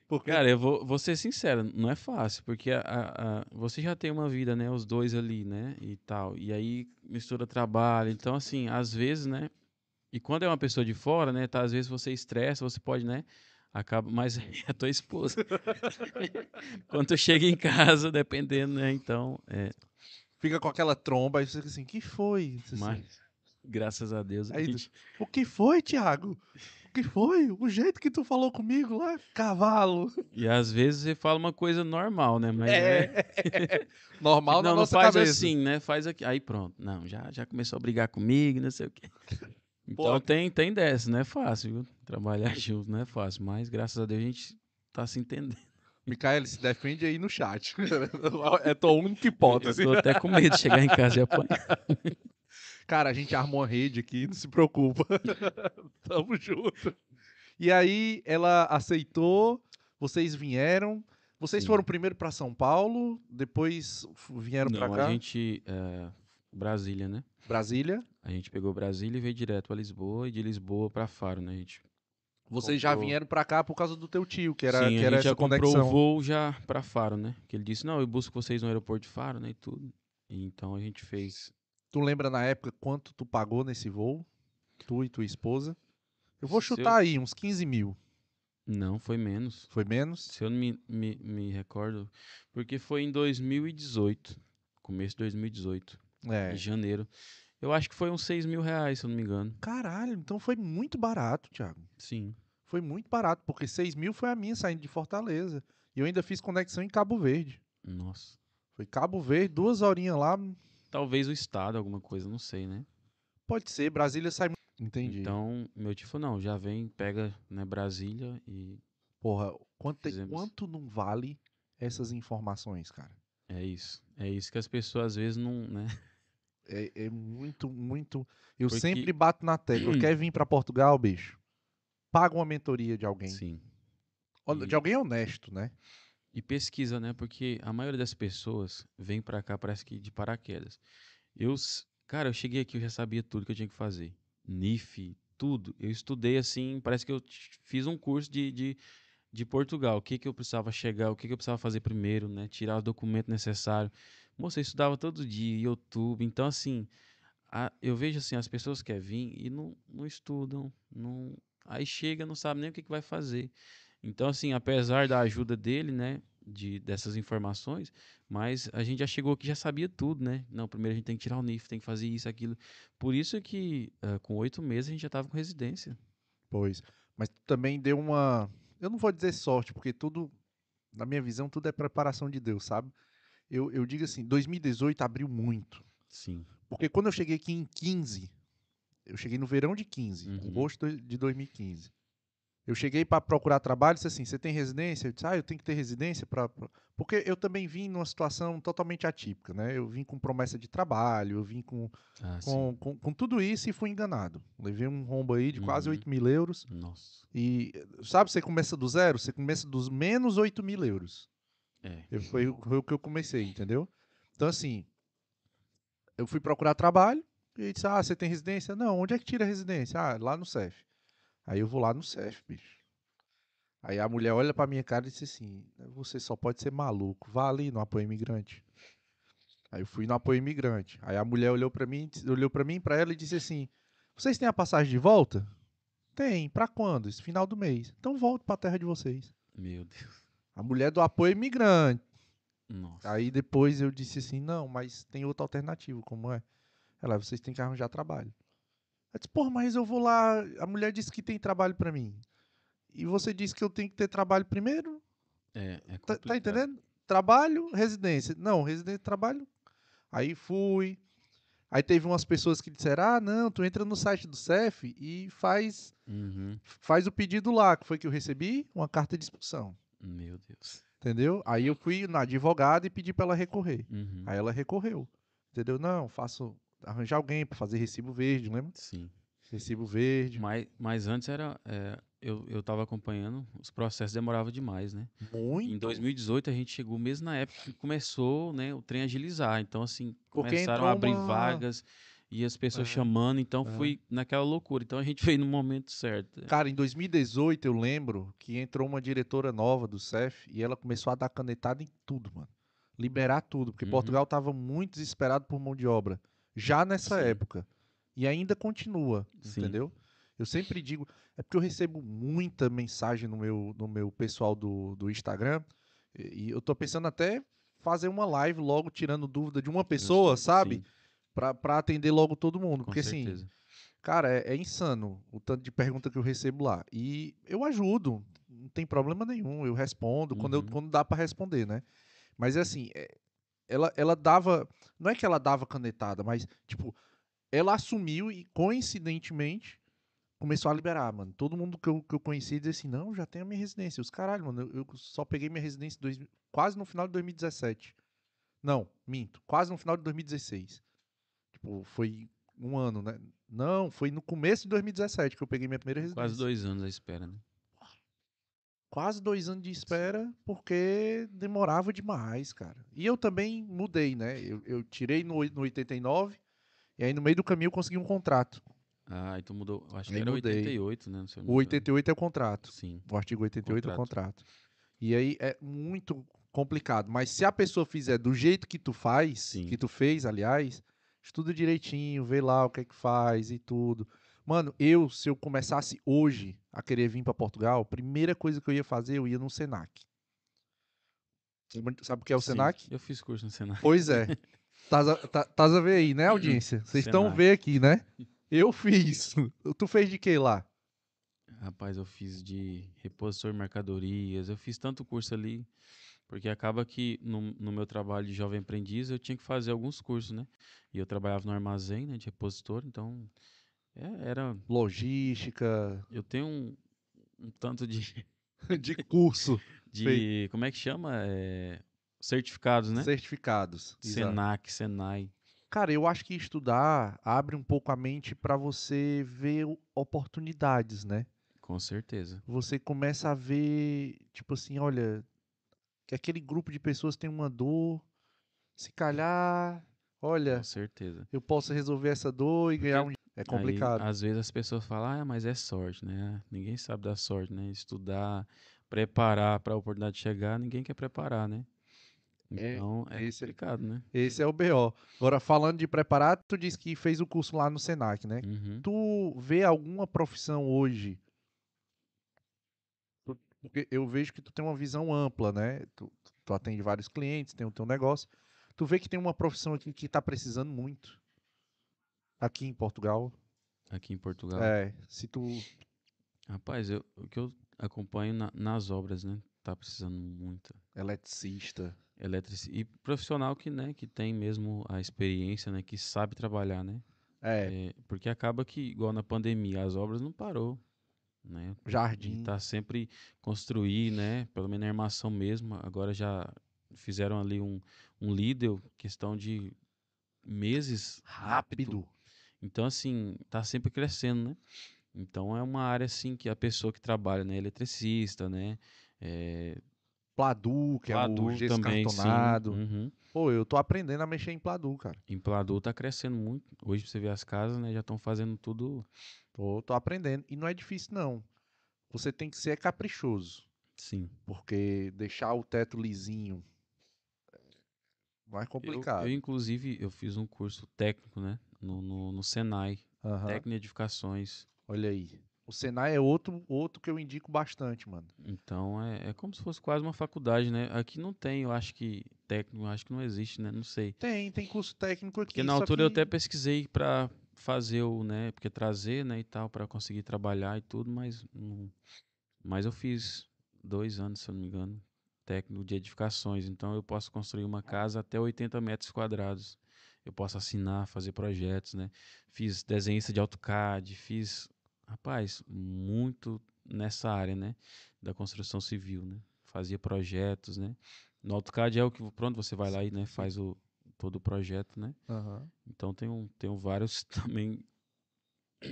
Porque Cara, eu vou, vou ser sincero, não é fácil, porque a, a- a- você já tem uma vida, né, os dois ali, né, e tal, e aí mistura trabalho, então assim, às vezes, né, e quando é uma pessoa de fora, né, tá, às vezes você estressa, você pode, né, acaba, mas é a tua esposa. quando tu chega em casa, dependendo, né, então, é, fica com aquela tromba e você fica assim, que foi? Assim, mas graças a Deus, a Aí, gente- O que foi, Thiago? O que foi? O jeito que tu falou comigo lá? Cavalo. e às vezes você fala uma coisa normal, né, mas é, É. Normal na não, não nossa faz cabeça. assim, né? Faz aqui. Aí pronto. Não, já, já começou a brigar comigo, não sei o quê. Então Pô. tem, tem dessa, não é fácil, viu? Trabalhar junto não é fácil, mas graças a Deus a gente tá se entendendo. Micael, se defende aí no chat. é tua única hipótese. Eu tô até com medo de chegar em casa e apanhar. Cara, a gente armou uma rede aqui, não se preocupa. Tamo junto. E aí, ela aceitou, vocês vieram. Vocês Sim. foram primeiro pra São Paulo, depois vieram pra Não, cá, a gente. é, Brasília, né? Brasília. A gente pegou Brasília e veio direto a Lisboa e de Lisboa pra Faro, né? A gente, Vocês já Comprou. vieram pra cá por causa do teu tio, que era, Sim, que a era gente essa já comprou conexão. o voo já pra Faro, né? Que ele disse: Não, eu busco vocês no aeroporto de Faro, né? E tudo. E então a gente fez. Tu lembra na época quanto tu pagou nesse voo? Tu e tua esposa? Eu vou chutar aí, uns 15 mil. Não, foi menos. Foi menos? Se eu não me, me, me recordo, porque foi em 2018, começo de 2018, É. em janeiro. Eu acho que foi uns 6 mil reais, se eu não me engano. Caralho, então foi muito barato, Thiago. Sim. Foi muito barato, porque 6 mil foi a minha saindo de Fortaleza. E eu ainda fiz conexão em Cabo Verde. Nossa. Foi Cabo Verde, duas horinhas lá. Talvez o estado, alguma coisa, não sei, né? Pode ser, Brasília sai. mu- Entendi. Então, meu tio falou, não, já vem, pega, né, Brasília e Porra, quanto, Fizemos. quanto não vale essas informações, cara? é isso. É isso que as pessoas às vezes não, né? É, é muito, muito. Eu Porque- sempre bato na tecla. Quer vir pra Portugal, bicho? Paga uma mentoria de alguém. Sim. E- De alguém honesto, né? E pesquisa, né? Porque a maioria das pessoas vem pra cá, parece que de paraquedas. Eu, cara, eu cheguei aqui, eu já sabia tudo que eu tinha que fazer. NIF, tudo. Eu estudei assim, parece que eu fiz um curso de, de, de Portugal. O que que eu precisava chegar, o que que eu precisava fazer primeiro, né? Tirar o documento necessário. Moça, eu estudava todo dia, YouTube. Então, assim, a- eu vejo assim, as pessoas querem vir e não, não estudam. Não, aí chega, não sabe nem o que, que vai fazer. Então, assim, apesar da ajuda dele, né, de, dessas informações, mas a gente já chegou aqui já sabia tudo, né? Não, primeiro a gente tem que tirar o NIF, tem que fazer isso, aquilo. Por isso que ah, com oito meses a gente já estava com residência. Pois. Mas também deu uma. Eu não vou dizer sorte, porque tudo, na minha visão, tudo é preparação de Deus, sabe? Eu, eu digo assim, 2018 abriu muito. Sim. Porque quando eu cheguei aqui em 15, eu cheguei no verão de 15, Uhum. agosto de 2015. Eu cheguei para procurar trabalho e disse assim: você tem residência? Eu disse: ah, eu tenho que ter residência para. Porque eu também vim numa situação totalmente atípica, né? Eu vim com promessa de trabalho, eu vim com, Ah, com, com, com tudo isso e fui enganado. Levei um rombo aí de quase Uhum. 8 mil euros. Nossa. E sabe, você começa do zero, você começa dos menos 8 mil euros. É. Eu- Foi, o- foi o que eu comecei, entendeu? Então, assim, eu fui procurar trabalho e disse: Ah, você tem residência? Não, onde é que tira a residência? Ah, lá no CEF. Aí eu vou lá no CEF, bicho. Aí a mulher olha pra minha cara e disse assim: Você só pode ser maluco, vá ali no apoio imigrante. Aí eu fui no apoio imigrante. Aí a mulher olhou pra mim, olhou para mim, para ela e disse assim: Vocês têm a passagem de volta? Tem. Pra quando? Esse final do mês. Então volte pra terra de vocês. Meu Deus. A mulher do apoio imigrante. Nossa. Aí depois eu disse assim: Não, mas tem outra alternativa, como é? Ela, vocês têm que arranjar trabalho. Eu disse, porra, mas eu vou lá. A mulher disse que tem trabalho pra mim. E você disse que eu tenho que ter trabalho primeiro? É, é Tá, tá entendendo? Trabalho, residência. Não, residência, trabalho. Aí fui. Aí teve umas pessoas que disseram: Ah, não, tu entra no site do CEF e faz, Uhum. faz o pedido lá, que foi que eu recebi, uma carta de expulsão. Meu Deus. Entendeu? Aí eu fui na advogada e pedi pra ela recorrer. Uhum. Aí ela recorreu. Entendeu? Não, faço. Arranjar alguém pra fazer recibo verde, lembra? Sim. Recibo verde. Mas, mas antes era. é, eu, eu tava acompanhando, os processos demoravam demais, né? Muito. Em 2018 a gente chegou mesmo na época que começou né, o trem agilizar. Então, assim, começaram a abrir uma- vagas e as pessoas É, chamando. Então, é. foi naquela loucura. Então, a gente veio no momento certo. Cara, em 2018 eu lembro que entrou uma diretora nova do CEF e ela começou a dar canetada em tudo, mano. Liberar tudo, porque Uhum. Portugal tava muito desesperado por mão de obra. Já nessa Sim. época. E ainda continua, Sim. entendeu? Eu sempre digo, é porque eu recebo muita mensagem no meu, no meu pessoal do, do Instagram e, e eu tô pensando até fazer uma live logo tirando dúvida de uma pessoa, sabe? Sim, Pra, pra atender logo todo mundo. com porque assim, certeza. Cara, é, é insano o tanto de pergunta que eu recebo lá. E eu ajudo, não tem problema nenhum. Eu respondo quando, eu, Uhum. quando dá pra responder, né? Mas é assim, é, ela, ela dava. Não é que ela dava canetada, mas, tipo, ela assumiu e, coincidentemente, começou a liberar, mano. Todo mundo que eu, que eu conhecia dizia assim: não, já tenho a minha residência. Os caralho, mano, eu, eu só peguei minha residência dois, quase no final de 2017. Não, minto, quase no final de 2016. Tipo, foi um ano, né? Não, foi no começo de 2017 que eu peguei minha primeira residência. Quase dois anos à espera, né? Quase dois anos de espera, porque demorava demais, cara. E eu também mudei, né? Eu, eu tirei no, no 89, e aí no meio do caminho eu consegui um contrato. Ah, então mudou. Acho que Aí era mudei. 88, né? O me engano. 88 é o contrato. Sim. O artigo 88 é o Contrato. contrato. E aí é muito complicado. Mas se a pessoa fizer do jeito que tu faz, Sim. que tu fez, aliás, estuda direitinho, vê lá o que é que faz e tudo. Mano, eu, se eu começasse hoje a querer vir pra Portugal, a primeira coisa que eu ia fazer, eu ia no Senac. Sabe- o que é o Sim, Senac? Eu fiz curso no Senac. Pois é. Tás a, tá- tás a ver aí, né, audiência? Vocês estão vendo aqui, né? Eu fiz. Tu fez de que lá? Rapaz, eu fiz de repositor de mercadorias, eu fiz tanto curso ali, porque acaba que no, no meu trabalho de jovem aprendiz eu tinha que fazer alguns cursos, né? E eu trabalhava no armazém, né, de repositor, então é, era. Logística, Eu tenho um, um tanto de, de curso, de. Como é que chama? É, certificados, né? certificados. Exato. Senac, Senai. Cara, eu acho que estudar abre um pouco a mente pra você ver oportunidades, né? Com certeza. Você começa a ver, tipo assim, olha, que aquele grupo de pessoas tem uma dor, se calhar, olha, Com certeza. eu posso resolver essa dor e ganhar um. É Aí, complicado. às vezes as pessoas falam, ah, mas é sorte, né? Ninguém sabe da sorte, né? Estudar, preparar para a oportunidade chegar, ninguém quer preparar, né? É, Então é, esse é- complicado, né? Esse é o BO. Agora, falando de preparar, tu disse que fez o curso lá no Senac, né? Uhum. Tu vê alguma profissão hoje? Porque eu vejo que tu tem uma visão ampla, né? Tu, tu atende vários clientes, tem o teu negócio. Tu vê que tem uma profissão aqui que tá precisando muito. Aqui em Portugal. Aqui em Portugal. É, se tu. Rapaz, eu, o que eu acompanho na- nas obras, né? Tá precisando muito. Eletricista. Eletrici... E profissional que, né, que tem mesmo a experiência, né? Que sabe trabalhar, né? É, É, porque acaba que, igual na pandemia, as obras não parou, né? E jardim. tá sempre construir, né? Pelo menos na armação mesmo. Agora já fizeram ali um, um líder, questão de meses. Rápido. Então, assim, tá sempre crescendo, né? Então é uma área assim que a pessoa que trabalha, né? Eletricista, né? É, Pladu, que é Pladu o gesso também, sim. cartonado. Uhum. Pô, eu tô aprendendo a mexer em Pladu, cara. Em Pladu tá crescendo muito. Hoje, pra você ver as casas, né? Já estão fazendo tudo. Tô, tô aprendendo. E não é difícil, não. Você tem que ser caprichoso. Sim. Porque deixar o teto lisinho é mais Eu, complicado. eu, inclusive, eu fiz um curso técnico, né? No, no, no Senai, Aham. técnico em edificações. Olha aí. O Senai é outro, outro que eu indico bastante, mano. Então, é, é como se fosse quase uma faculdade, né? Aqui não tem, eu acho que técnico, eu acho que não existe, né? Não sei. Tem, tem curso técnico aqui. Porque na altura eu que- até pesquisei pra fazer o, né? Porque trazer, né, e tal, pra conseguir trabalhar e tudo, mas não, mas eu fiz dois anos, se eu não me engano, técnico de edificações. Então eu posso construir uma casa até 80 metros quadrados. Eu posso assinar, fazer projetos, né? Fiz desenhista de AutoCAD, fiz, rapaz, muito nessa área, né? Da construção civil, né? Fazia projetos, né? No AutoCAD é o que, pronto, você vai lá e, né, faz o, todo o projeto, né? Aham. Então tenho, tenho vários também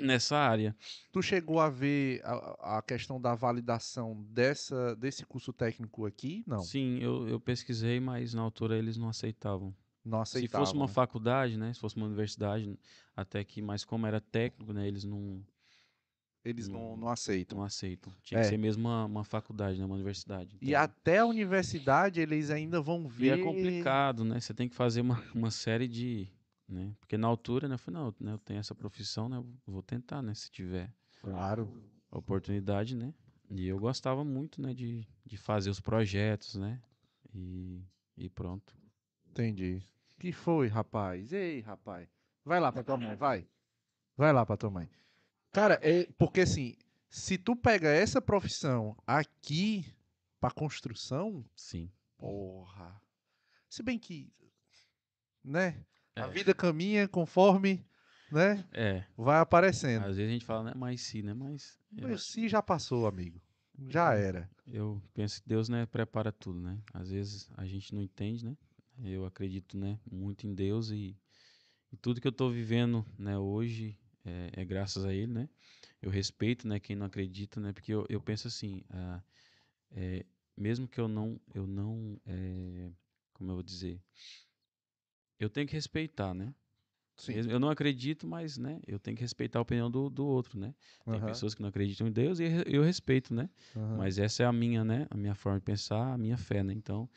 nessa área. Tu chegou a ver a, a questão da validação dessa, desse curso técnico aqui? Não. Sim, eu, eu pesquisei, mas na altura eles não aceitavam. Não Se aceitavam. fosse uma né? faculdade, né? Se fosse uma universidade, até que, mas como era técnico, né? Eles não, Eles não, não- não aceitam. não aceitam. Tinha É. que ser mesmo uma, uma faculdade, né? Uma universidade. E Então, até a universidade eles ainda vão e ver. é complicado, né? Você tem que fazer uma, uma série de, né? Porque na altura, né? Eu falei, não, né, eu tenho essa profissão, né? eu Vou tentar, né? Se tiver Claro. a oportunidade, né? E eu gostava muito, né? De, de fazer os projetos, né? E, e pronto. Entendi. Que foi, rapaz? Ei, rapaz. Vai lá pra tua mãe, vai. Vai lá pra tua mãe. Cara, é porque assim, se tu pega essa profissão aqui pra construção, Sim. porra. Se bem que, né? A É. vida caminha conforme, né? É, Vai aparecendo. às vezes a gente fala, né? Mas sim, né? Mas eu, Mas se já passou, amigo. Já era. eu penso que Deus, né? Prepara tudo, né? Às vezes a gente não entende, né? Eu acredito, né? Muito em Deus e, e tudo que eu tô vivendo, né? Hoje é, é graças a Ele, né? Eu respeito, né? Quem não acredita, né? Porque eu, eu penso assim, ah, é, mesmo que eu não, eu não, é, como eu vou dizer, eu tenho que respeitar, né? Sim. Eu não acredito, mas, né? Eu tenho que respeitar a opinião do, do outro, né? Tem Aham, pessoas que não acreditam em Deus e eu respeito, né? aham. Mas essa é a minha, né? A minha forma de pensar, a minha fé, né? Então,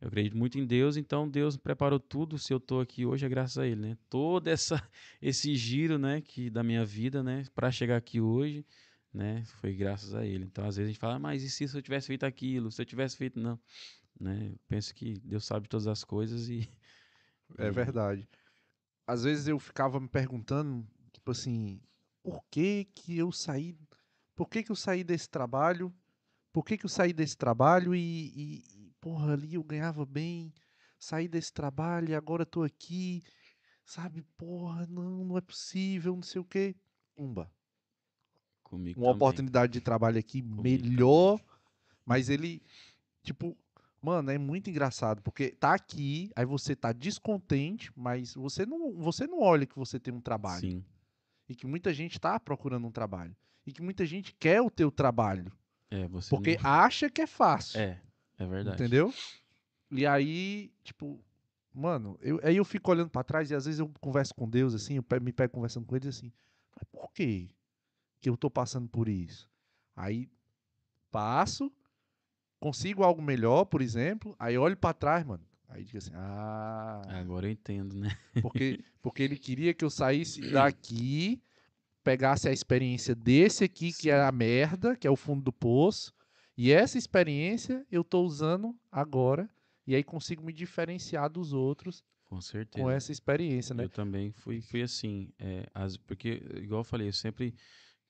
eu acredito muito em Deus, então Deus preparou tudo. Se eu tô aqui hoje é graças a Ele, né? Todo essa, esse giro, né? Que da minha vida, né? Para chegar aqui hoje, né? Foi graças a Ele. Então, às vezes a gente fala, "Ah, mas e se eu tivesse feito aquilo? Se eu tivesse feito, não. Né? Eu penso que Deus sabe todas as coisas e. É verdade. Às vezes eu ficava me perguntando, tipo assim, por que que eu saí, por que que eu saí desse trabalho? Por que que eu saí desse trabalho e- e, porra, ali eu ganhava bem, saí desse trabalho e agora tô aqui, sabe? Porra, não, não é possível, não sei o quê. Umba, Comigo uma também. oportunidade de trabalho aqui Comigo melhor, mas ele, tipo, mano, é muito engraçado, porque tá aqui, aí você tá descontente, mas você não, você não olha que você tem um trabalho, Sim, e que muita gente tá procurando um trabalho, e que muita gente quer o teu trabalho, é, você. porque não- acha que é fácil, É, é verdade. entendeu? E aí, tipo, mano, eu, aí eu fico olhando pra trás e às vezes eu converso com Deus assim, eu me pego conversando com ele assim, mas por que que eu tô passando por isso? Aí passo, consigo algo melhor, por exemplo, aí olho pra trás, mano, aí digo assim, ah, Agora eu entendo, né? porque, porque ele queria que eu saísse daqui, pegasse a experiência desse aqui, que é a merda, que é o fundo do poço, e essa experiência eu tô usando agora, e aí consigo me diferenciar dos outros Com certeza. com essa experiência, né? Eu também fui, fui assim, é, as, porque, igual eu falei, eu sempre,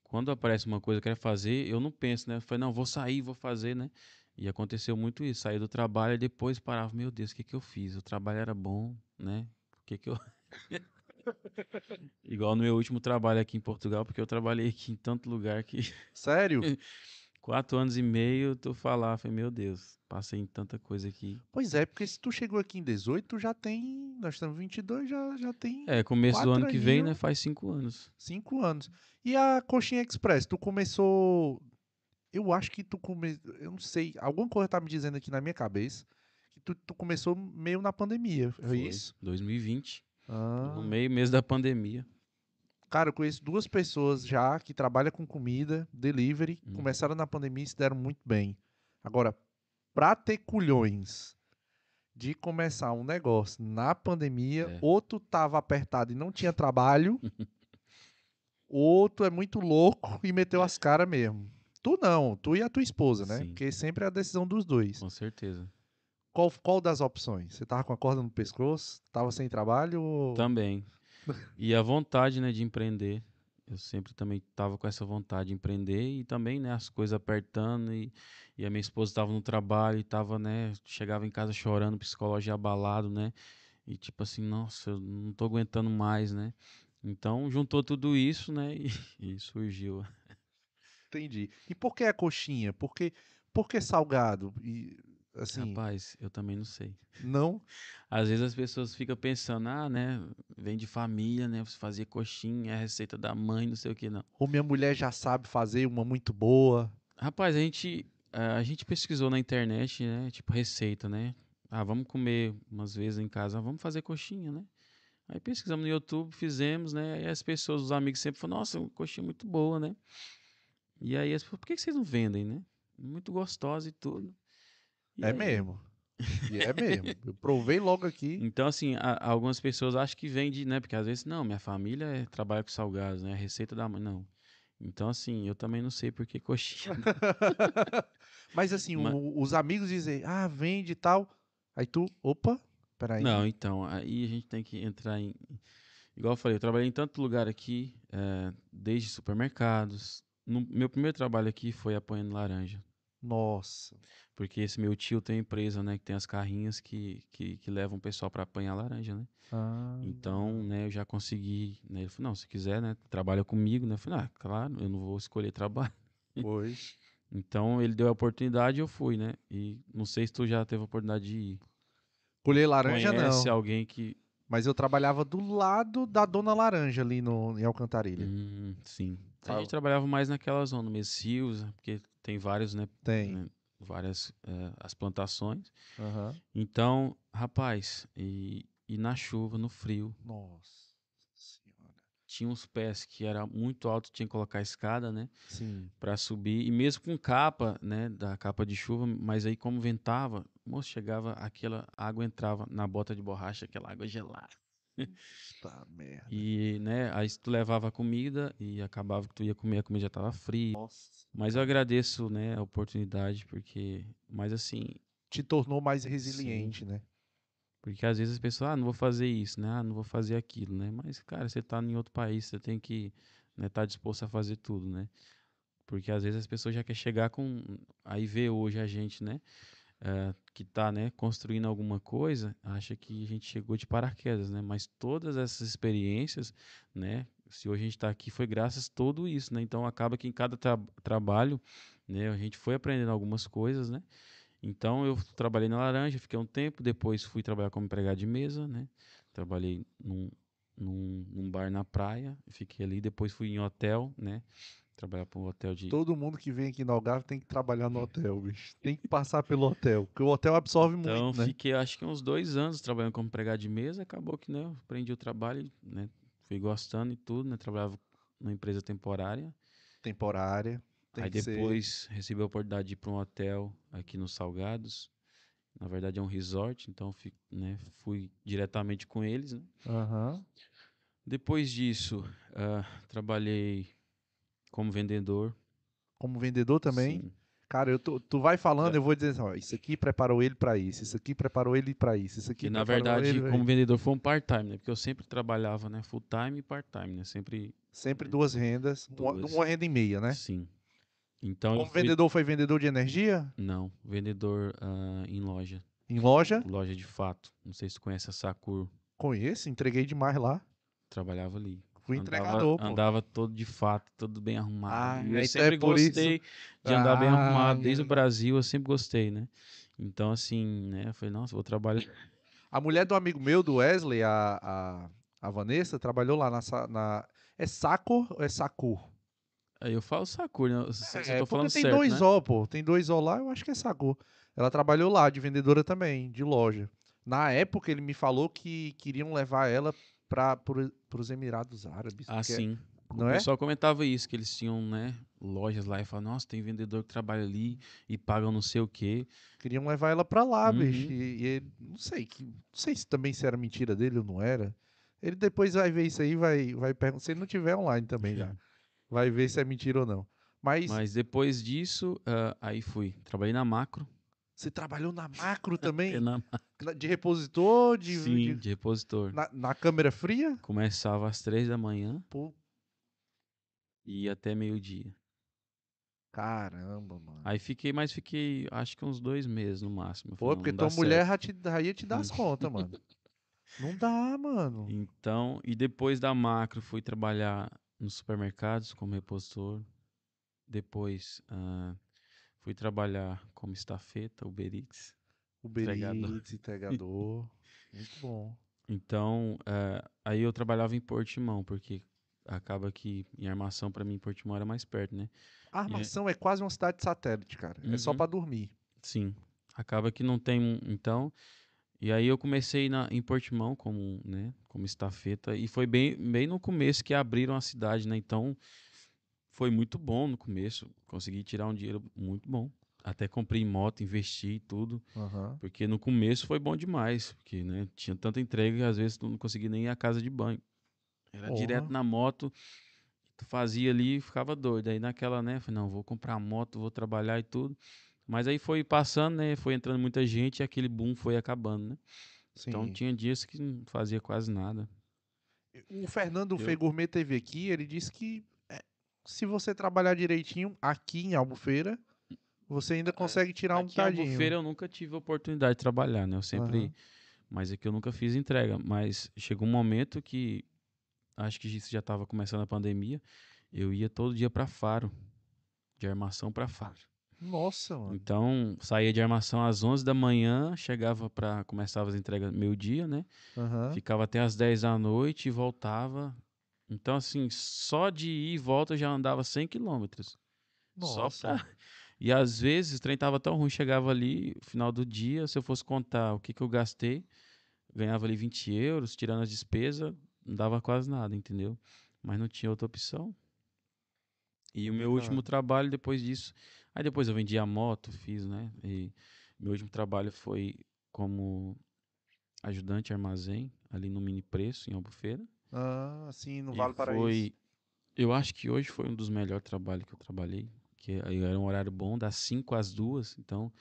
quando aparece uma coisa que eu quero fazer, eu não penso, né? Eu falei, não, vou sair, vou fazer, né? E aconteceu muito isso, saí do trabalho e depois parava, meu Deus, o que que eu fiz? O trabalho era bom, né? O que que eu... igual no meu último trabalho aqui em Portugal, porque eu trabalhei aqui em tanto lugar que Sério? quatro anos e meio, tu falar, falei, meu Deus, passei em tanta coisa aqui. pois é, porque se tu chegou aqui em 18, tu já tem, nós estamos em 22, já, já tem É, começo do ano que vem, né? Faz cinco anos. Cinco anos. E a Coxinha Express, tu começou. Eu acho que tu começou. Eu não sei. Alguma coisa tá me dizendo aqui na minha cabeça. Que tu, tu começou meio na pandemia. Foi, isso? 2020. Ah. No meio mês da pandemia. Cara, eu conheço duas pessoas já que trabalham com comida, delivery. Hum. Começaram na pandemia e se deram muito bem. Agora, pra ter culhões de começar um negócio na pandemia, É. outro tava apertado e não tinha trabalho, outro é muito louco e meteu as caras mesmo. Tu não, tu e a tua esposa, né? Sim. Porque sempre é a decisão dos dois. Com certeza. Qual, qual das opções? Você tava com a corda no pescoço? Tava sem trabalho? Ou... Também. E a vontade, né, de empreender. Eu sempre também tava com essa vontade de empreender e também, né, as coisas apertando e, e a minha esposa estava no trabalho e tava, né, chegava em casa chorando, psicológico abalado, né? E tipo assim, nossa, eu não tô aguentando mais, né? Então juntou tudo isso, né, e, e surgiu. Entendi. E por que a coxinha? Por que, por que salgado? E, assim, Rapaz, eu também não sei. não? Às vezes as pessoas ficam pensando, ah, né, vem de família, né, você fazia coxinha, é a receita da mãe, não sei o que, não. Ou minha mulher já sabe fazer uma muito boa? Rapaz, a gente, a gente pesquisou na internet, né? Tipo, receita, né? Ah, vamos comer umas vezes em casa, ah, vamos fazer coxinha, né? Aí pesquisamos no YouTube, fizemos, né? Aí as pessoas, os amigos sempre falaram, nossa, uma coxinha muito boa, né? E aí as pessoas, por que vocês não vendem, né? Muito gostosa e tudo. E é aí- mesmo. E é mesmo. Eu provei logo aqui. Então, assim, a- algumas pessoas acham que vende, né? Porque às vezes, não, minha família é- trabalha com salgados, né? A receita da mãe, não. Então, assim, eu também não sei por que coxinha. Mas assim, Ma- o- os amigos dizem, ah, vende e tal. Aí tu, opa, peraí. Não, então, aí a gente tem que entrar em. Igual eu falei, eu trabalhei em tanto lugar aqui, eh, desde supermercados. No, meu primeiro trabalho aqui foi apanhando laranja. Nossa. Porque esse meu tio tem empresa, né, que tem as carrinhas que, que, que levam o pessoal para apanhar laranja, né? Ah, Então, né, eu já consegui. Né, ele falou, não, se quiser, né, trabalha comigo, né? Eu falei, ah, claro, eu não vou escolher trabalho. pois. Então, ele deu a oportunidade e eu fui, né? E não sei se tu já teve a oportunidade de ir. Colher laranja Conhece não. alguém que. Mas eu trabalhava do lado da Dona Laranja ali no, em Alcantarilha. Hum, sim. A gente trabalhava mais naquela zona, Messios, porque tem vários, né? Tem. né, várias eh, as plantações. Aham. Então, rapaz, e, e na chuva, no frio, Nossa senhora. tinha uns pés que era muito alto, tinha que colocar escada, né? Sim. Pra subir. E mesmo com capa, né? Da capa de chuva, mas aí como ventava, moço, chegava, aquela água entrava na bota de borracha, aquela água gelada. Tá merda. E, né, aí tu levava a comida e acabava que tu ia comer, a comida já tava fria. Nossa. Mas eu agradeço, né, a oportunidade, porque, mas assim, Te tornou mais resiliente, né? porque às vezes as pessoas, ah, não vou fazer isso, né, ah, não vou fazer aquilo, né, mas, cara, você tá em outro país, você tem que, né, tá disposto a fazer tudo, né, porque às vezes as pessoas já querem chegar com, aí vê hoje a gente, né, eh, que tá, né, construindo alguma coisa, acha que a gente chegou de paraquedas, né, mas todas essas experiências, né, se hoje a gente está aqui foi graças a tudo isso, né? Então acaba que em cada tra- trabalho, né, a gente foi aprendendo algumas coisas, né? Então eu trabalhei na Laranja, fiquei um tempo, depois fui trabalhar como empregado de mesa, né? Trabalhei num, num, num bar na praia, fiquei ali, depois fui em hotel, né? Trabalhar para um hotel de Todo mundo que vem aqui no Algarve tem que trabalhar no hotel, bicho. Tem que passar pelo hotel, porque o hotel absorve Então muito, né? fiquei acho que uns dois anos trabalhando como empregado de mesa, acabou que né, aprendi o trabalho, né? Fui gostando e tudo, né? Trabalhava numa empresa temporária. Temporária. Tem Aí que ser- depois recebi a oportunidade de ir para um hotel aqui nos Salgados. Na verdade é um resort, então fi- né, fui diretamente com eles. né. Aham. Depois disso, ah, trabalhei como vendedor. Como vendedor também. sim. Cara, eu tô- tu vai falando, eu vou dizer assim, ó, isso aqui preparou ele pra isso, isso aqui preparou ele pra isso, isso aqui Que na verdade, ele como vendedor, foi um part-time, né? Porque eu sempre trabalhava, né? Full-time e part-time, né? Sempre, Sempre duas rendas, uma, Duas. uma renda e meia, né? sim. Então, Como fui- vendedor foi vendedor de energia Não, vendedor ah, em loja. em loja. Loja de fato. Não sei se conhece a Sakur. Conheço, entreguei demais lá. Trabalhava ali. Fui Andava- entregador, pô. Andava todo de fato, todo bem arrumado. Ah, é eu sempre isso. gostei de andar bem Ah, arrumado. Desde o Brasil eu sempre gostei, né? Então, assim, né? Eu falei, nossa, vou trabalhar. A mulher do amigo meu, do Wesley, a, a, a Vanessa, trabalhou lá na, na. É Saco ou é Sacu? Aí eu falo Sakur, né? Se- eu É, tô falando tem certo, dois né? O, pô. Tem dois O lá, eu acho que é Sacu. Ela trabalhou lá, de vendedora também, de loja. Na época, ele me falou que queriam levar ela para os Emirados Árabes. Ah, sim. Não o é? pessoal comentava isso, que eles tinham, né, lojas lá e falavam, nossa, tem vendedor que trabalha ali e paga não sei o quê. Queriam levar ela pra lá, Uhum. bicho. E, e ele, não sei, que, não sei se também se era mentira dele ou não era. Ele depois vai ver isso aí, vai, vai perguntar. Se ele não tiver online também já. Vai ver se é mentira ou não. Mas, Mas depois disso, ah, aí fui. Trabalhei na macro. Você trabalhou na macro também? É na- De repositor, de, Sim, de- de repositor. na, na câmera fria? Começava às três da manhã Pô, e ia até meio-dia. caramba, mano. Aí fiquei, mas fiquei, acho que uns dois meses no máximo. Pô, falei, porque "Não dá tua mulher certo." já, te, já ia te dar as contas, mano. Não dá, mano. Então, e depois da macro fui trabalhar nos supermercados como repositor. Depois ah, fui trabalhar como estafeta, Uber Eats. Uber Entregador. Eats, entregador. Muito bom. Então, eh, aí eu trabalhava em Portimão, porque acaba que em armação para mim Portimão era mais perto, né? A armação é quase uma cidade satélite, cara. É só Uhum. pra dormir. Sim. Acaba que não tem, então, e aí eu comecei na, em Portimão como, né, como estafeta e foi bem, bem no começo que abriram a cidade, né? Então, foi muito bom no começo, consegui tirar um dinheiro muito bom. Até comprei moto, investi e tudo, Aham. porque no começo foi bom demais, porque, né, tinha tanta entrega que às vezes tu não conseguia nem ir à casa de banho. Era Porra. direto na moto, tu fazia ali e ficava doido. Aí naquela, né, falei, não, vou comprar moto, vou trabalhar e tudo. Mas aí foi passando, né, foi entrando muita gente e aquele boom foi acabando, né? Sim. Então tinha dias que não fazia quase nada. O Fernando Eu- Fê Gourmet teve aqui, ele disse que se você trabalhar direitinho aqui em Albufeira, você ainda consegue tirar um Aqui em. Albufeira eu nunca tive oportunidade de trabalhar, né? Eu sempre... Aham. Mas é que eu nunca fiz entrega. Mas chegou um momento que... Acho que isso já estava começando a pandemia. Eu ia todo dia para Faro. De armação para Faro. Nossa, mano. Então, saía de armação às 11 da manhã, chegava para começava as entregas meio-dia, né? Aham. Ficava até às 10 da noite e voltava. Então, assim, só de ir e volta eu já andava 100 quilômetros. Só Nossa. pra... E às vezes o trem tava tão ruim, chegava ali, no final do dia, se eu fosse contar o que, que eu gastei, ganhava ali 20 euros, tirando as despesas, não dava quase nada, entendeu? Mas não tinha outra opção. E o meu último trabalho depois disso. Aí depois eu vendi a moto, fiz, né? E meu último trabalho foi como ajudante armazém, ali no Mini Preço, em Albufeira. Ah, sim, no Vale Paraíso. foi, eu acho que hoje foi um dos melhores trabalhos que eu trabalhei, que era um horário bom, das 5 às 2, então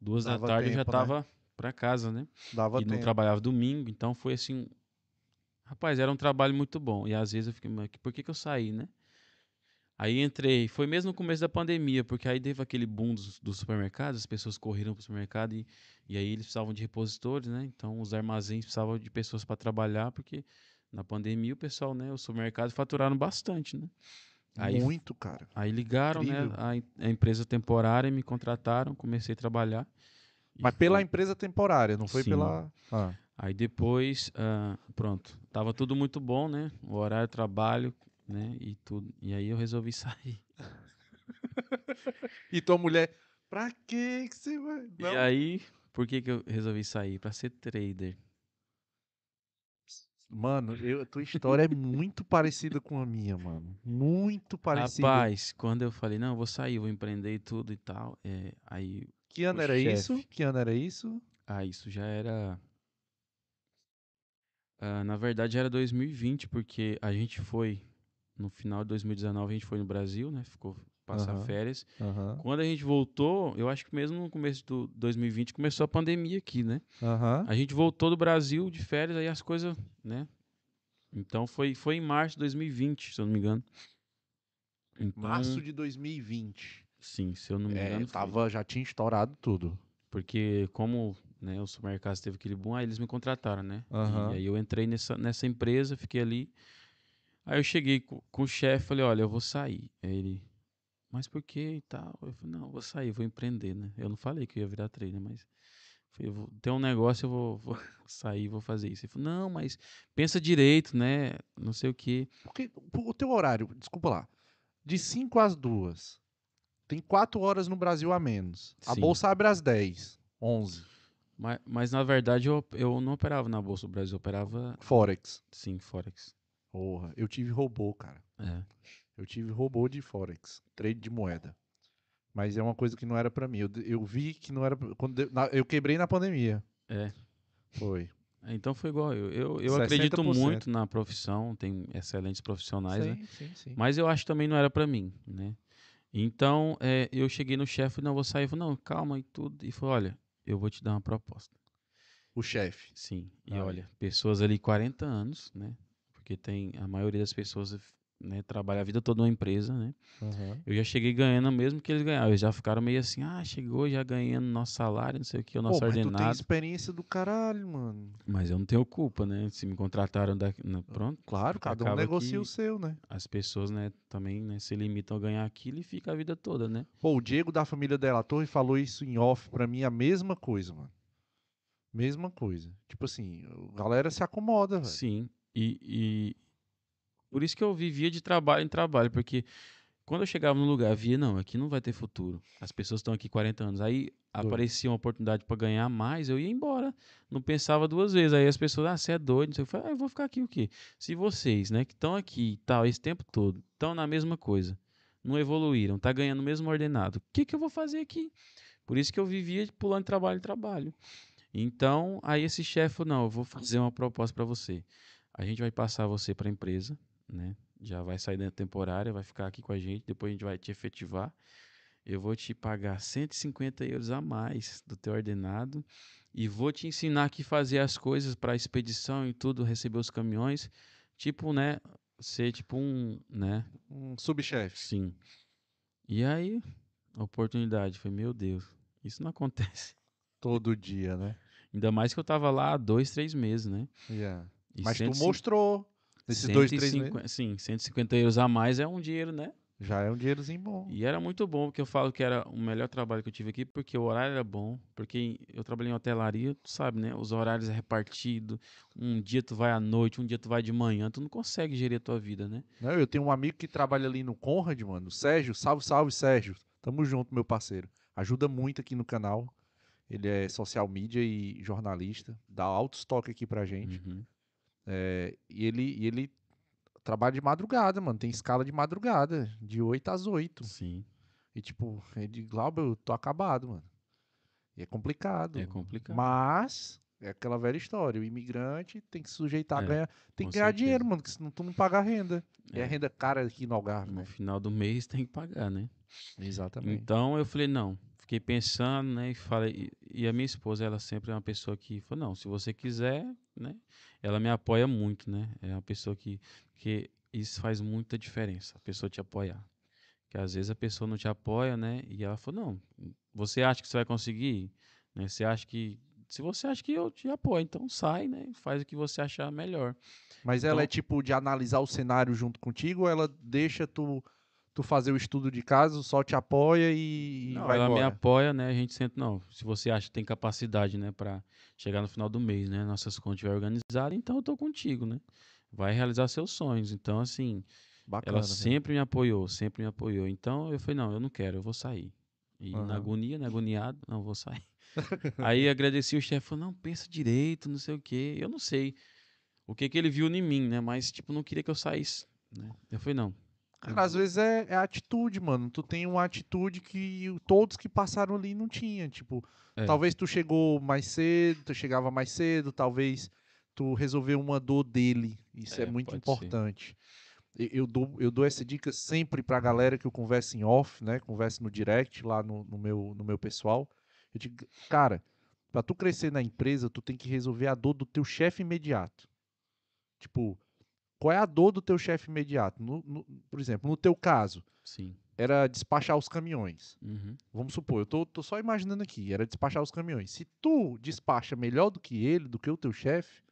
duas da Dava tarde eu já tempo, né? pra casa, né? Dava e não tempo. trabalhava domingo, então foi assim, rapaz, era um trabalho muito bom. E às vezes eu fiquei, mas por que que eu saí, né? Aí entrei, foi mesmo no começo da pandemia, porque aí teve aquele boom dos, dos supermercados, as pessoas correram pro supermercado e, e aí eles precisavam de repositores, né? Então os armazéns precisavam de pessoas para trabalhar, porque na pandemia o pessoal, né, os supermercados faturaram bastante, né? Aí, Muito, cara. aí ligaram, né, Incrível. a, em- a empresa temporária, me contrataram, comecei a trabalhar. Mas pela foi. empresa temporária, não foi Sim. pela. Ah. Aí depois, ah, pronto, tava tudo muito bom, né? O horário, trabalho, né? E tudo. E aí eu resolvi sair. E tua mulher, pra que que você vai? Não. E aí, por que que eu resolvi sair? Pra ser trader. Mano, eu, a tua história é muito parecida com a minha, mano. Muito parecida. Rapaz, quando eu falei, não, eu vou sair, vou empreender e tudo e tal, é, aí, que ano era isso? Que ano era isso? ah, isso já era... ah, na verdade, era 2020, porque a gente foi, no final de 2019, a gente foi no Brasil, né? Ficou passar Aham. férias. Aham. Quando a gente voltou, eu acho que mesmo no começo do 2020 começou a pandemia aqui, né? Aham. A gente voltou do Brasil de férias, aí as coisas, né? Então foi, foi em março de 2020, se eu não me engano. Então, Março de 2020. Sim, se eu não me É, engano. foi. tava, já tinha estourado tudo. Porque como né, o supermercado teve aquele boom, aí eles me contrataram, né? E aí eu entrei nessa, nessa empresa, fiquei ali. Aí eu cheguei co- com, o chefe, falei, olha, eu vou sair. Aí ele, mas por que e tal? Eu falei, não, eu vou sair, vou empreender, né? Eu não falei que eu ia virar trader, mas falei, eu vou, tem um negócio, eu vou, vou sair, vou fazer isso. Ele falou, não, mas pensa direito, né? Não sei o quê. Porque o teu horário, desculpa lá, de 5 às 2, tem 4 horas no Brasil a menos. A Sim. bolsa abre às 10, 11. Mas, mas na verdade eu, eu não operava na Bolsa do Brasil, eu operava, Forex. sim, Forex. Porra, eu tive robô, cara. É. Eu tive robô de Forex, trade de moeda. Mas é uma coisa que não era pra mim. Eu, eu vi que não era. Quando eu, na- eu quebrei na pandemia. É. Foi. Então foi igual. Eu, eu, eu acredito 60%. muito na profissão, tem excelentes profissionais, né? sim, sim, sim. Mas eu acho que também não era pra mim, né? Então, é, eu cheguei no chefe, não, vou sair. Falei, não, calma e tudo. E falou, olha, eu vou te dar uma proposta. O chefe. Sim. E Aí. olha, pessoas ali 40 anos, né? Porque tem a maioria das pessoas né, trabalha a vida toda numa empresa, né? Eu já cheguei ganhando mesmo que eles ganhavam. Eles já ficaram meio assim, ah, chegou já ganhando nosso salário, não sei o que, o nosso Pô, mas tu tem ordenado. experiência do caralho, mano. Mas eu não tenho culpa, né? Se me contrataram daqui, na- pronto. Claro, cada um negocia o seu, né? As pessoas, né, também né, se limitam a ganhar aquilo e fica a vida toda, né? Pô, o Diego da família Della Torre falou isso em off pra mim, a mesma coisa, mano. Mesma coisa. Tipo assim, a galera se acomoda, velho. Sim. E, e por isso que eu vivia de trabalho em trabalho, porque quando eu chegava no lugar, via, não, aqui não vai ter futuro. As pessoas estão aqui 40 anos. Aí aparecia uma oportunidade para ganhar mais, eu ia embora. Não pensava duas vezes. Aí as pessoas, ah, você é doido. Eu falei, ah, eu vou ficar aqui o quê? Se vocês, né, que estão aqui e tal, esse tempo todo, estão na mesma coisa, não evoluíram, tá ganhando o mesmo ordenado, o que, que eu vou fazer aqui? Por isso que eu vivia pulando de trabalho em trabalho. Então, aí esse chefe falou, não, eu vou fazer uma proposta para você. A gente vai passar você para a empresa, né? Já vai sair da temporária, vai ficar aqui com a gente, depois a gente vai te efetivar. Eu vou te pagar 150 euros a mais do teu ordenado e vou te ensinar aqui fazer as coisas para expedição e tudo, receber os caminhões, tipo, né, ser tipo um, né, Um subchefe. sim. E aí, a oportunidade, foi, meu Deus, isso não acontece. Todo dia, né? Ainda mais que eu tava lá há dois, três meses, né? Yeah. Mas tu 150 mostrou nesses dois, três meses. 150 Sim, 150 euros a mais é um dinheiro, né? Já é um dinheirozinho bom. E era muito bom, porque eu falo que era o melhor trabalho que eu tive aqui, porque o horário era bom, porque eu trabalhei em hotelaria, tu sabe, né? Os horários é repartido, um dia tu vai à noite, um dia tu vai de manhã, tu não consegue gerir a tua vida, né? Não, eu tenho um amigo que trabalha ali no Conrad, mano. O Sérgio, salve, salve, Sérgio. Tamo junto, meu parceiro. Ajuda muito aqui no canal. Ele é social media e jornalista. Dá alto estoque aqui pra gente. Uhum. É, e, ele, e ele trabalha de madrugada, mano. Tem escala de madrugada, de 8 às 8. Sim, E tipo, ele, Glauber, eu tô acabado, mano. E é complicado. é complicado. Mas é aquela velha história. O imigrante tem que sujeitar a É, ganhar. Tem que ganhar certeza. dinheiro, mano, porque senão tu não paga renda. E a É, renda cara aqui no Algarve, no né? final do mês tem que pagar, né? Exatamente. Então eu falei, não. Fiquei pensando, né? E falei, e a minha esposa, ela sempre é uma pessoa que falou, não, se você quiser, né? Ela me apoia muito, né? É uma pessoa que, que isso faz muita diferença, a pessoa te apoiar. Que às vezes a pessoa não te apoia, né? E ela falou, não, você acha que você vai conseguir? Né? Você acha que. Se você acha que eu te apoio, então sai, né? Faz o que você achar melhor. Mas ela é Então- tipo de analisar o cenário junto contigo ou ela deixa tu, tu fazer o estudo de caso, só te apoia e, Não, vai ela me embora? apoia, né? A gente senta, não. Se você acha que tem capacidade, né, para chegar no final do mês, né, nossas contas estiver organizadas, então eu tô contigo, né? Vai realizar seus sonhos. Então, assim, Bacana. ela sempre me apoiou, sempre me apoiou. Então, eu falei, não, eu não quero, eu vou sair. E Aham. na agonia, na agoniado, não, eu vou sair. Aí agradeci o chefe, falou, não, pensa direito, não sei o quê. Eu não sei o que que ele viu em mim, né? Mas, tipo, não queria que eu saísse, né? Eu falei, não. Cara, às vezes é, é atitude, mano. Tu tem uma atitude que todos que passaram ali não tinha. Tipo, É. talvez tu chegou mais cedo, tu chegava mais cedo, talvez tu resolveu uma dor dele. Isso é, É, muito importante. E- Eu dou, eu dou essa dica sempre pra galera que eu converso em off, né? Converso no direct lá no, no meu, no meu pessoal. Eu digo, cara, pra tu crescer na empresa, tu tem que resolver a dor do teu chefe imediato. Tipo, qual é a dor do teu chefe imediato? No- no- por exemplo, no teu caso, Sim. era despachar os caminhões. Uhum. Vamos supor, eu tô, tô só imaginando aqui, era despachar os caminhões. Se tu despacha melhor do que ele, do que o teu chefe,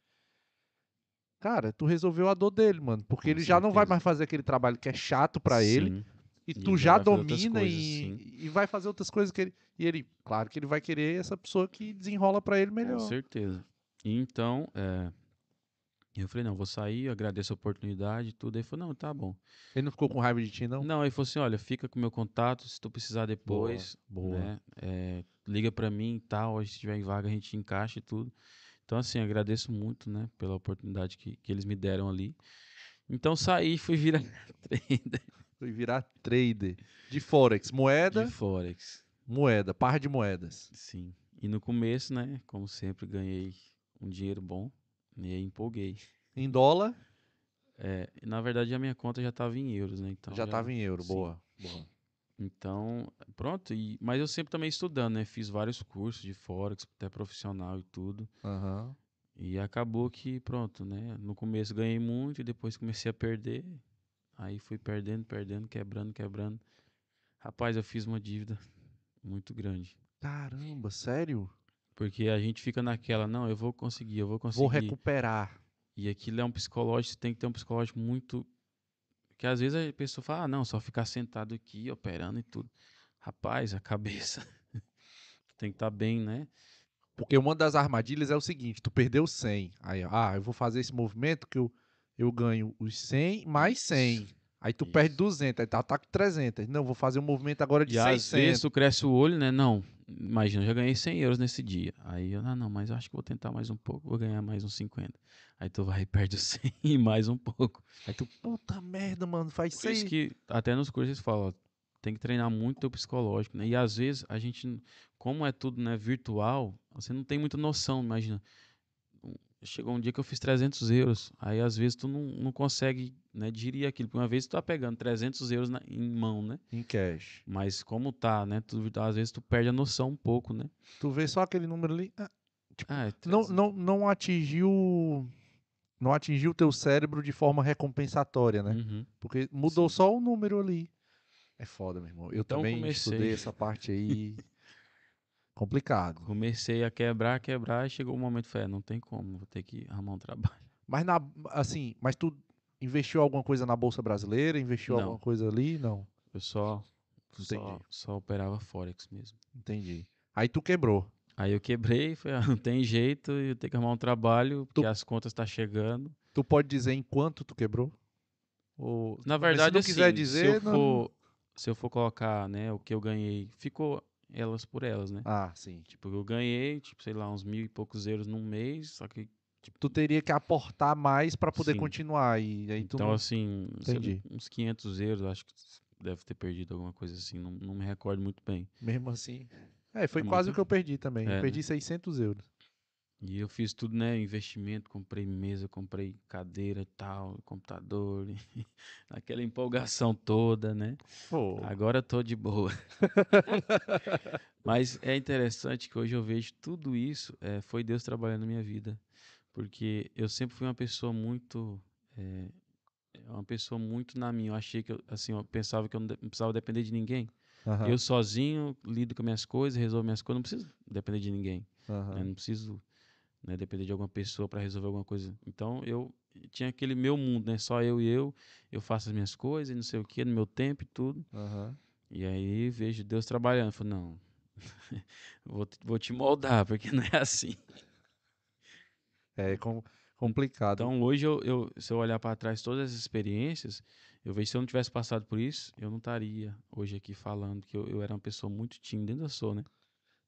cara, tu resolveu a dor dele, mano. Porque Com ele já não vai certeza. mais fazer aquele trabalho que é chato pra ele. E E tu já domina coisas, e, e vai fazer outras coisas que ele. E ele, claro que ele vai querer essa pessoa que desenrola pra ele melhor. Com certeza. Então, é, eu falei, não, vou sair, agradeço a oportunidade e tudo. Aí ele falou, não, tá bom. Ele não ficou com raiva de ti, não? Não, ele falou assim, olha, fica com o meu contato, se tu precisar depois, boa. né, é, liga pra mim e tal, se tiver em vaga a gente encaixa e tudo. Então, assim, agradeço muito, né, pela oportunidade que, que eles me deram ali. Então saí e fui virar trader Fui virar trader de Forex. Moeda, de Forex. moeda, par de moedas. Sim. E no começo, né, como sempre, ganhei um dinheiro bom e aí empolguei. Em dólar, É, na verdade a minha conta já estava em euros, né? Então já estava em euro. sim. Boa, boa. Então, pronto. E, mas eu sempre também estudando, né? Fiz vários cursos de Forex, até profissional e tudo. Aham. E acabou que, pronto, né? No começo ganhei muito e depois comecei a perder. Aí fui perdendo, perdendo, quebrando, quebrando. Rapaz, eu fiz uma dívida muito grande. Caramba, sério? Porque a gente fica naquela, não, eu vou conseguir, eu vou conseguir. Vou recuperar. E aquilo é um psicológico, você tem que ter um psicológico muito. Que às vezes a pessoa fala, ah, não, só ficar sentado aqui, operando e tudo. Rapaz, a cabeça tem que estar bem, né? Porque uma das armadilhas é o seguinte: tu perdeu 100. Aí, ah, eu vou fazer esse movimento que eu, eu ganho os 100 mais 100. Aí tu Isso. perde 200, aí tá, tá com 300. Não, vou fazer um movimento agora de E às 600. vezes tu cresce o olho, né? Não, imagina, eu já ganhei 100 euros nesse dia. Aí eu, ah, não, mas acho que vou tentar mais um pouco, vou ganhar mais uns 50. Aí tu vai e perde os 100 e mais um pouco. Aí tu, puta merda, mano, faz Por isso 6. que até nos cursos eles falam, ó, tem que treinar muito teu psicológico, né? E às vezes a gente, como é tudo, né, virtual, você não tem muita noção, imagina. Chegou um dia que eu fiz 300 euros, aí às vezes tu não, não consegue, né, digerir aquilo. Porque uma vez tu tá pegando 300 euros na- em mão, né? Em cash. Mas como tá, né, tu, às vezes tu perde a noção um pouco, né? Tu vê só aquele número ali. ah, Ah, é não, 300. não, não atingiu. Não atingiu o teu cérebro de forma recompensatória, né? Uhum. Porque mudou Sim. só o número ali. É foda, meu irmão. Eu Então também comecei. estudei essa parte aí. Complicado. Comecei a quebrar, quebrar, e chegou o momento, falei, "É, não tem como, vou ter que arrumar um trabalho. Mas na, assim, mas tu investiu alguma coisa na bolsa brasileira? Investiu Não. alguma coisa ali? Não. Eu só, só, só operava Forex mesmo. Entendi. Aí tu quebrou. Aí eu quebrei, falei, ah, não tem jeito, eu tenho que arrumar um trabalho, porque as contas tá chegando. Tu pode dizer em quanto tu quebrou? Ou, Na verdade, se não assim, quiser se, dizer, eu não- for, se eu for colocar, né, o que eu ganhei, ficou elas por elas, né? Ah, sim. Tipo, eu ganhei, tipo, sei lá, uns mil e poucos euros num mês, só que, Tu teria que aportar mais pra poder Sim. continuar e aí tu então não- assim, Entendi. uns 500 euros, acho que deve ter perdido alguma coisa assim, não, não me recordo muito bem. mesmo assim. É, foi É quase muito- o que eu perdi também. É, eu né? perdi 600 euros. E eu fiz tudo, né? Investimento, comprei mesa, comprei cadeira e tal, computador, aquela empolgação toda, né? Pô. Agora eu tô de boa. Mas é interessante que hoje eu vejo tudo isso, é, foi Deus trabalhando na minha vida. Porque eu sempre fui uma pessoa muito. é, uma pessoa muito na minha. Eu achei que, eu, assim, eu pensava que eu não de- não precisava depender de ninguém. Aham, Eu sozinho lido com minhas coisas, resolvo minhas coisas, não preciso depender de ninguém. aham. né? Não preciso né, depender de alguma pessoa para resolver alguma coisa. Então eu tinha aquele meu mundo, né? Só eu e eu. Eu faço as minhas coisas, e não sei o que, no meu tempo e tudo. aham. E aí vejo Deus trabalhando. Eu falo, não, vou, te- vou te moldar, porque não é assim. É com- complicado. Então hoje, eu, eu- se eu olhar para trás todas as experiências, eu vejo se eu não tivesse passado por isso, eu não estaria hoje aqui falando que eu, eu era uma pessoa muito tímida, ainda sou, né?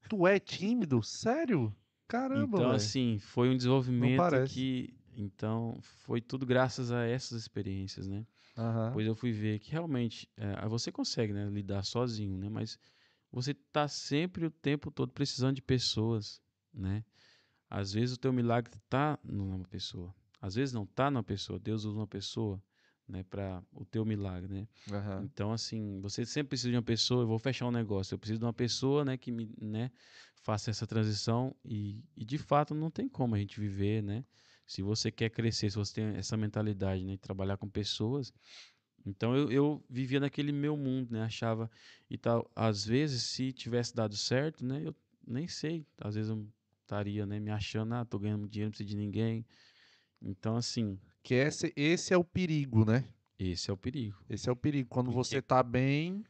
Tu é tímido? Sério? Caramba, Então, velho. assim, foi um desenvolvimento que. Então, foi tudo graças a essas experiências, né? Aham. Pois eu fui ver que realmente é, você consegue né, lidar sozinho, né? Mas você tá sempre o tempo todo precisando de pessoas, né? Às vezes o teu milagre tá numa pessoa, às vezes não tá numa pessoa. Deus usa uma pessoa, né, para o teu milagre, né? aham. Então assim, você sempre precisa de uma pessoa. Eu vou fechar um negócio, eu preciso de uma pessoa, né, que me, né, faça essa transição e, e de fato não tem como a gente viver, né? Se você quer crescer, se você tem essa mentalidade, né, de trabalhar com pessoas, então eu, eu vivia naquele meu mundo, né? Achava e tal. Às vezes, se tivesse dado certo, né? Eu nem sei. Às vezes eu estaria, né? Me achando, ah, tô ganhando dinheiro, não preciso de ninguém. Então, assim, Que esse, esse é o perigo, né? esse é o perigo. Esse é o perigo. Quando Porque- você tá bem.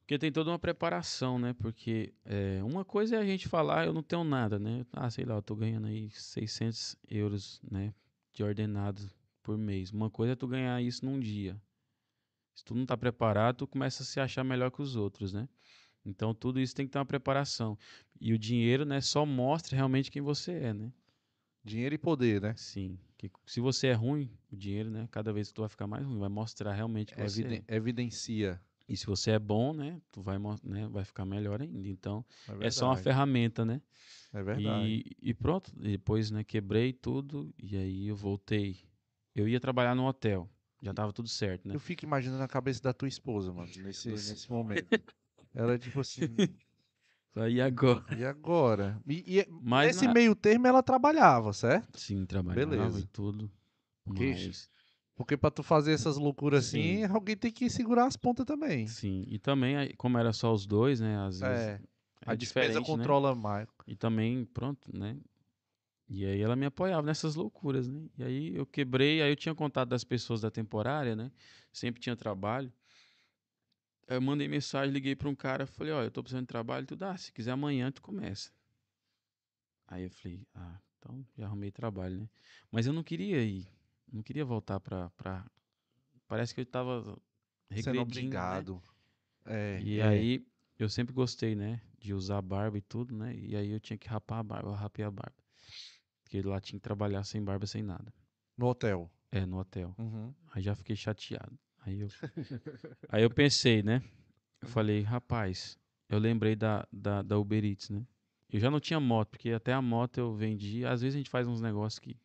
Porque tem toda uma preparação, né? Porque é, uma coisa é a gente falar, eu não tenho nada, né? Ah, sei lá, eu tô ganhando aí 600 euros, né? De ordenado por mês. Uma coisa é tu ganhar isso num dia. Se tu não tá preparado, tu começa a se achar melhor que os outros, né? Então tudo isso tem que ter uma preparação. E o dinheiro, né, só mostra realmente quem você é, né? Dinheiro e poder, né? Sim. Que se você é ruim, o dinheiro, né? Cada vez que tu vai ficar mais ruim, vai mostrar realmente que você Eviden- evidencia. E se você é bom, né? Tu vai, né, vai ficar melhor ainda. Então, É, é só uma ferramenta, né? É verdade. E, e pronto, depois, né, quebrei tudo e aí eu voltei. Eu ia trabalhar no hotel, já tava tudo certo, né? Eu fico imaginando a cabeça da tua esposa, mano, nesse, nesse momento. Ela é tipo assim, Aí agora. e agora? E, e Mas nesse na- meio termo ela trabalhava, certo? Sim, trabalhava Beleza. e tudo. Mas, Porque pra tu fazer essas loucuras assim, Sim. alguém tem que segurar as pontas também. sim. E também, como era só os dois, né? Às vezes É, é a despesa né? controla mais. E também, pronto, né? E aí ela me apoiava nessas loucuras, né? E aí eu quebrei, aí eu tinha contato das pessoas da temporária, né? Sempre tinha trabalho. Eu mandei mensagem, liguei para um cara, falei, ó, eu tô precisando de trabalho, tu dá, se quiser amanhã tu começa. Aí eu falei, ah, então já arrumei trabalho, né? Mas eu não queria ir, não queria voltar pra... pra... Parece que eu tava Sendo regredindo, né? obrigado. É, E é. aí, eu sempre gostei, né? De usar barba e tudo, né? E aí eu tinha que rapar a barba, eu rapei a barba. Porque lá tinha que trabalhar sem barba, sem nada. No hotel. É, no hotel. Uhum. Aí já fiquei chateado. Aí eu, aí eu pensei, né? Eu falei, rapaz, eu lembrei da, da, da Uber Eats, né? Eu já não tinha moto, porque até a moto eu vendi. Às vezes a gente faz uns negócios que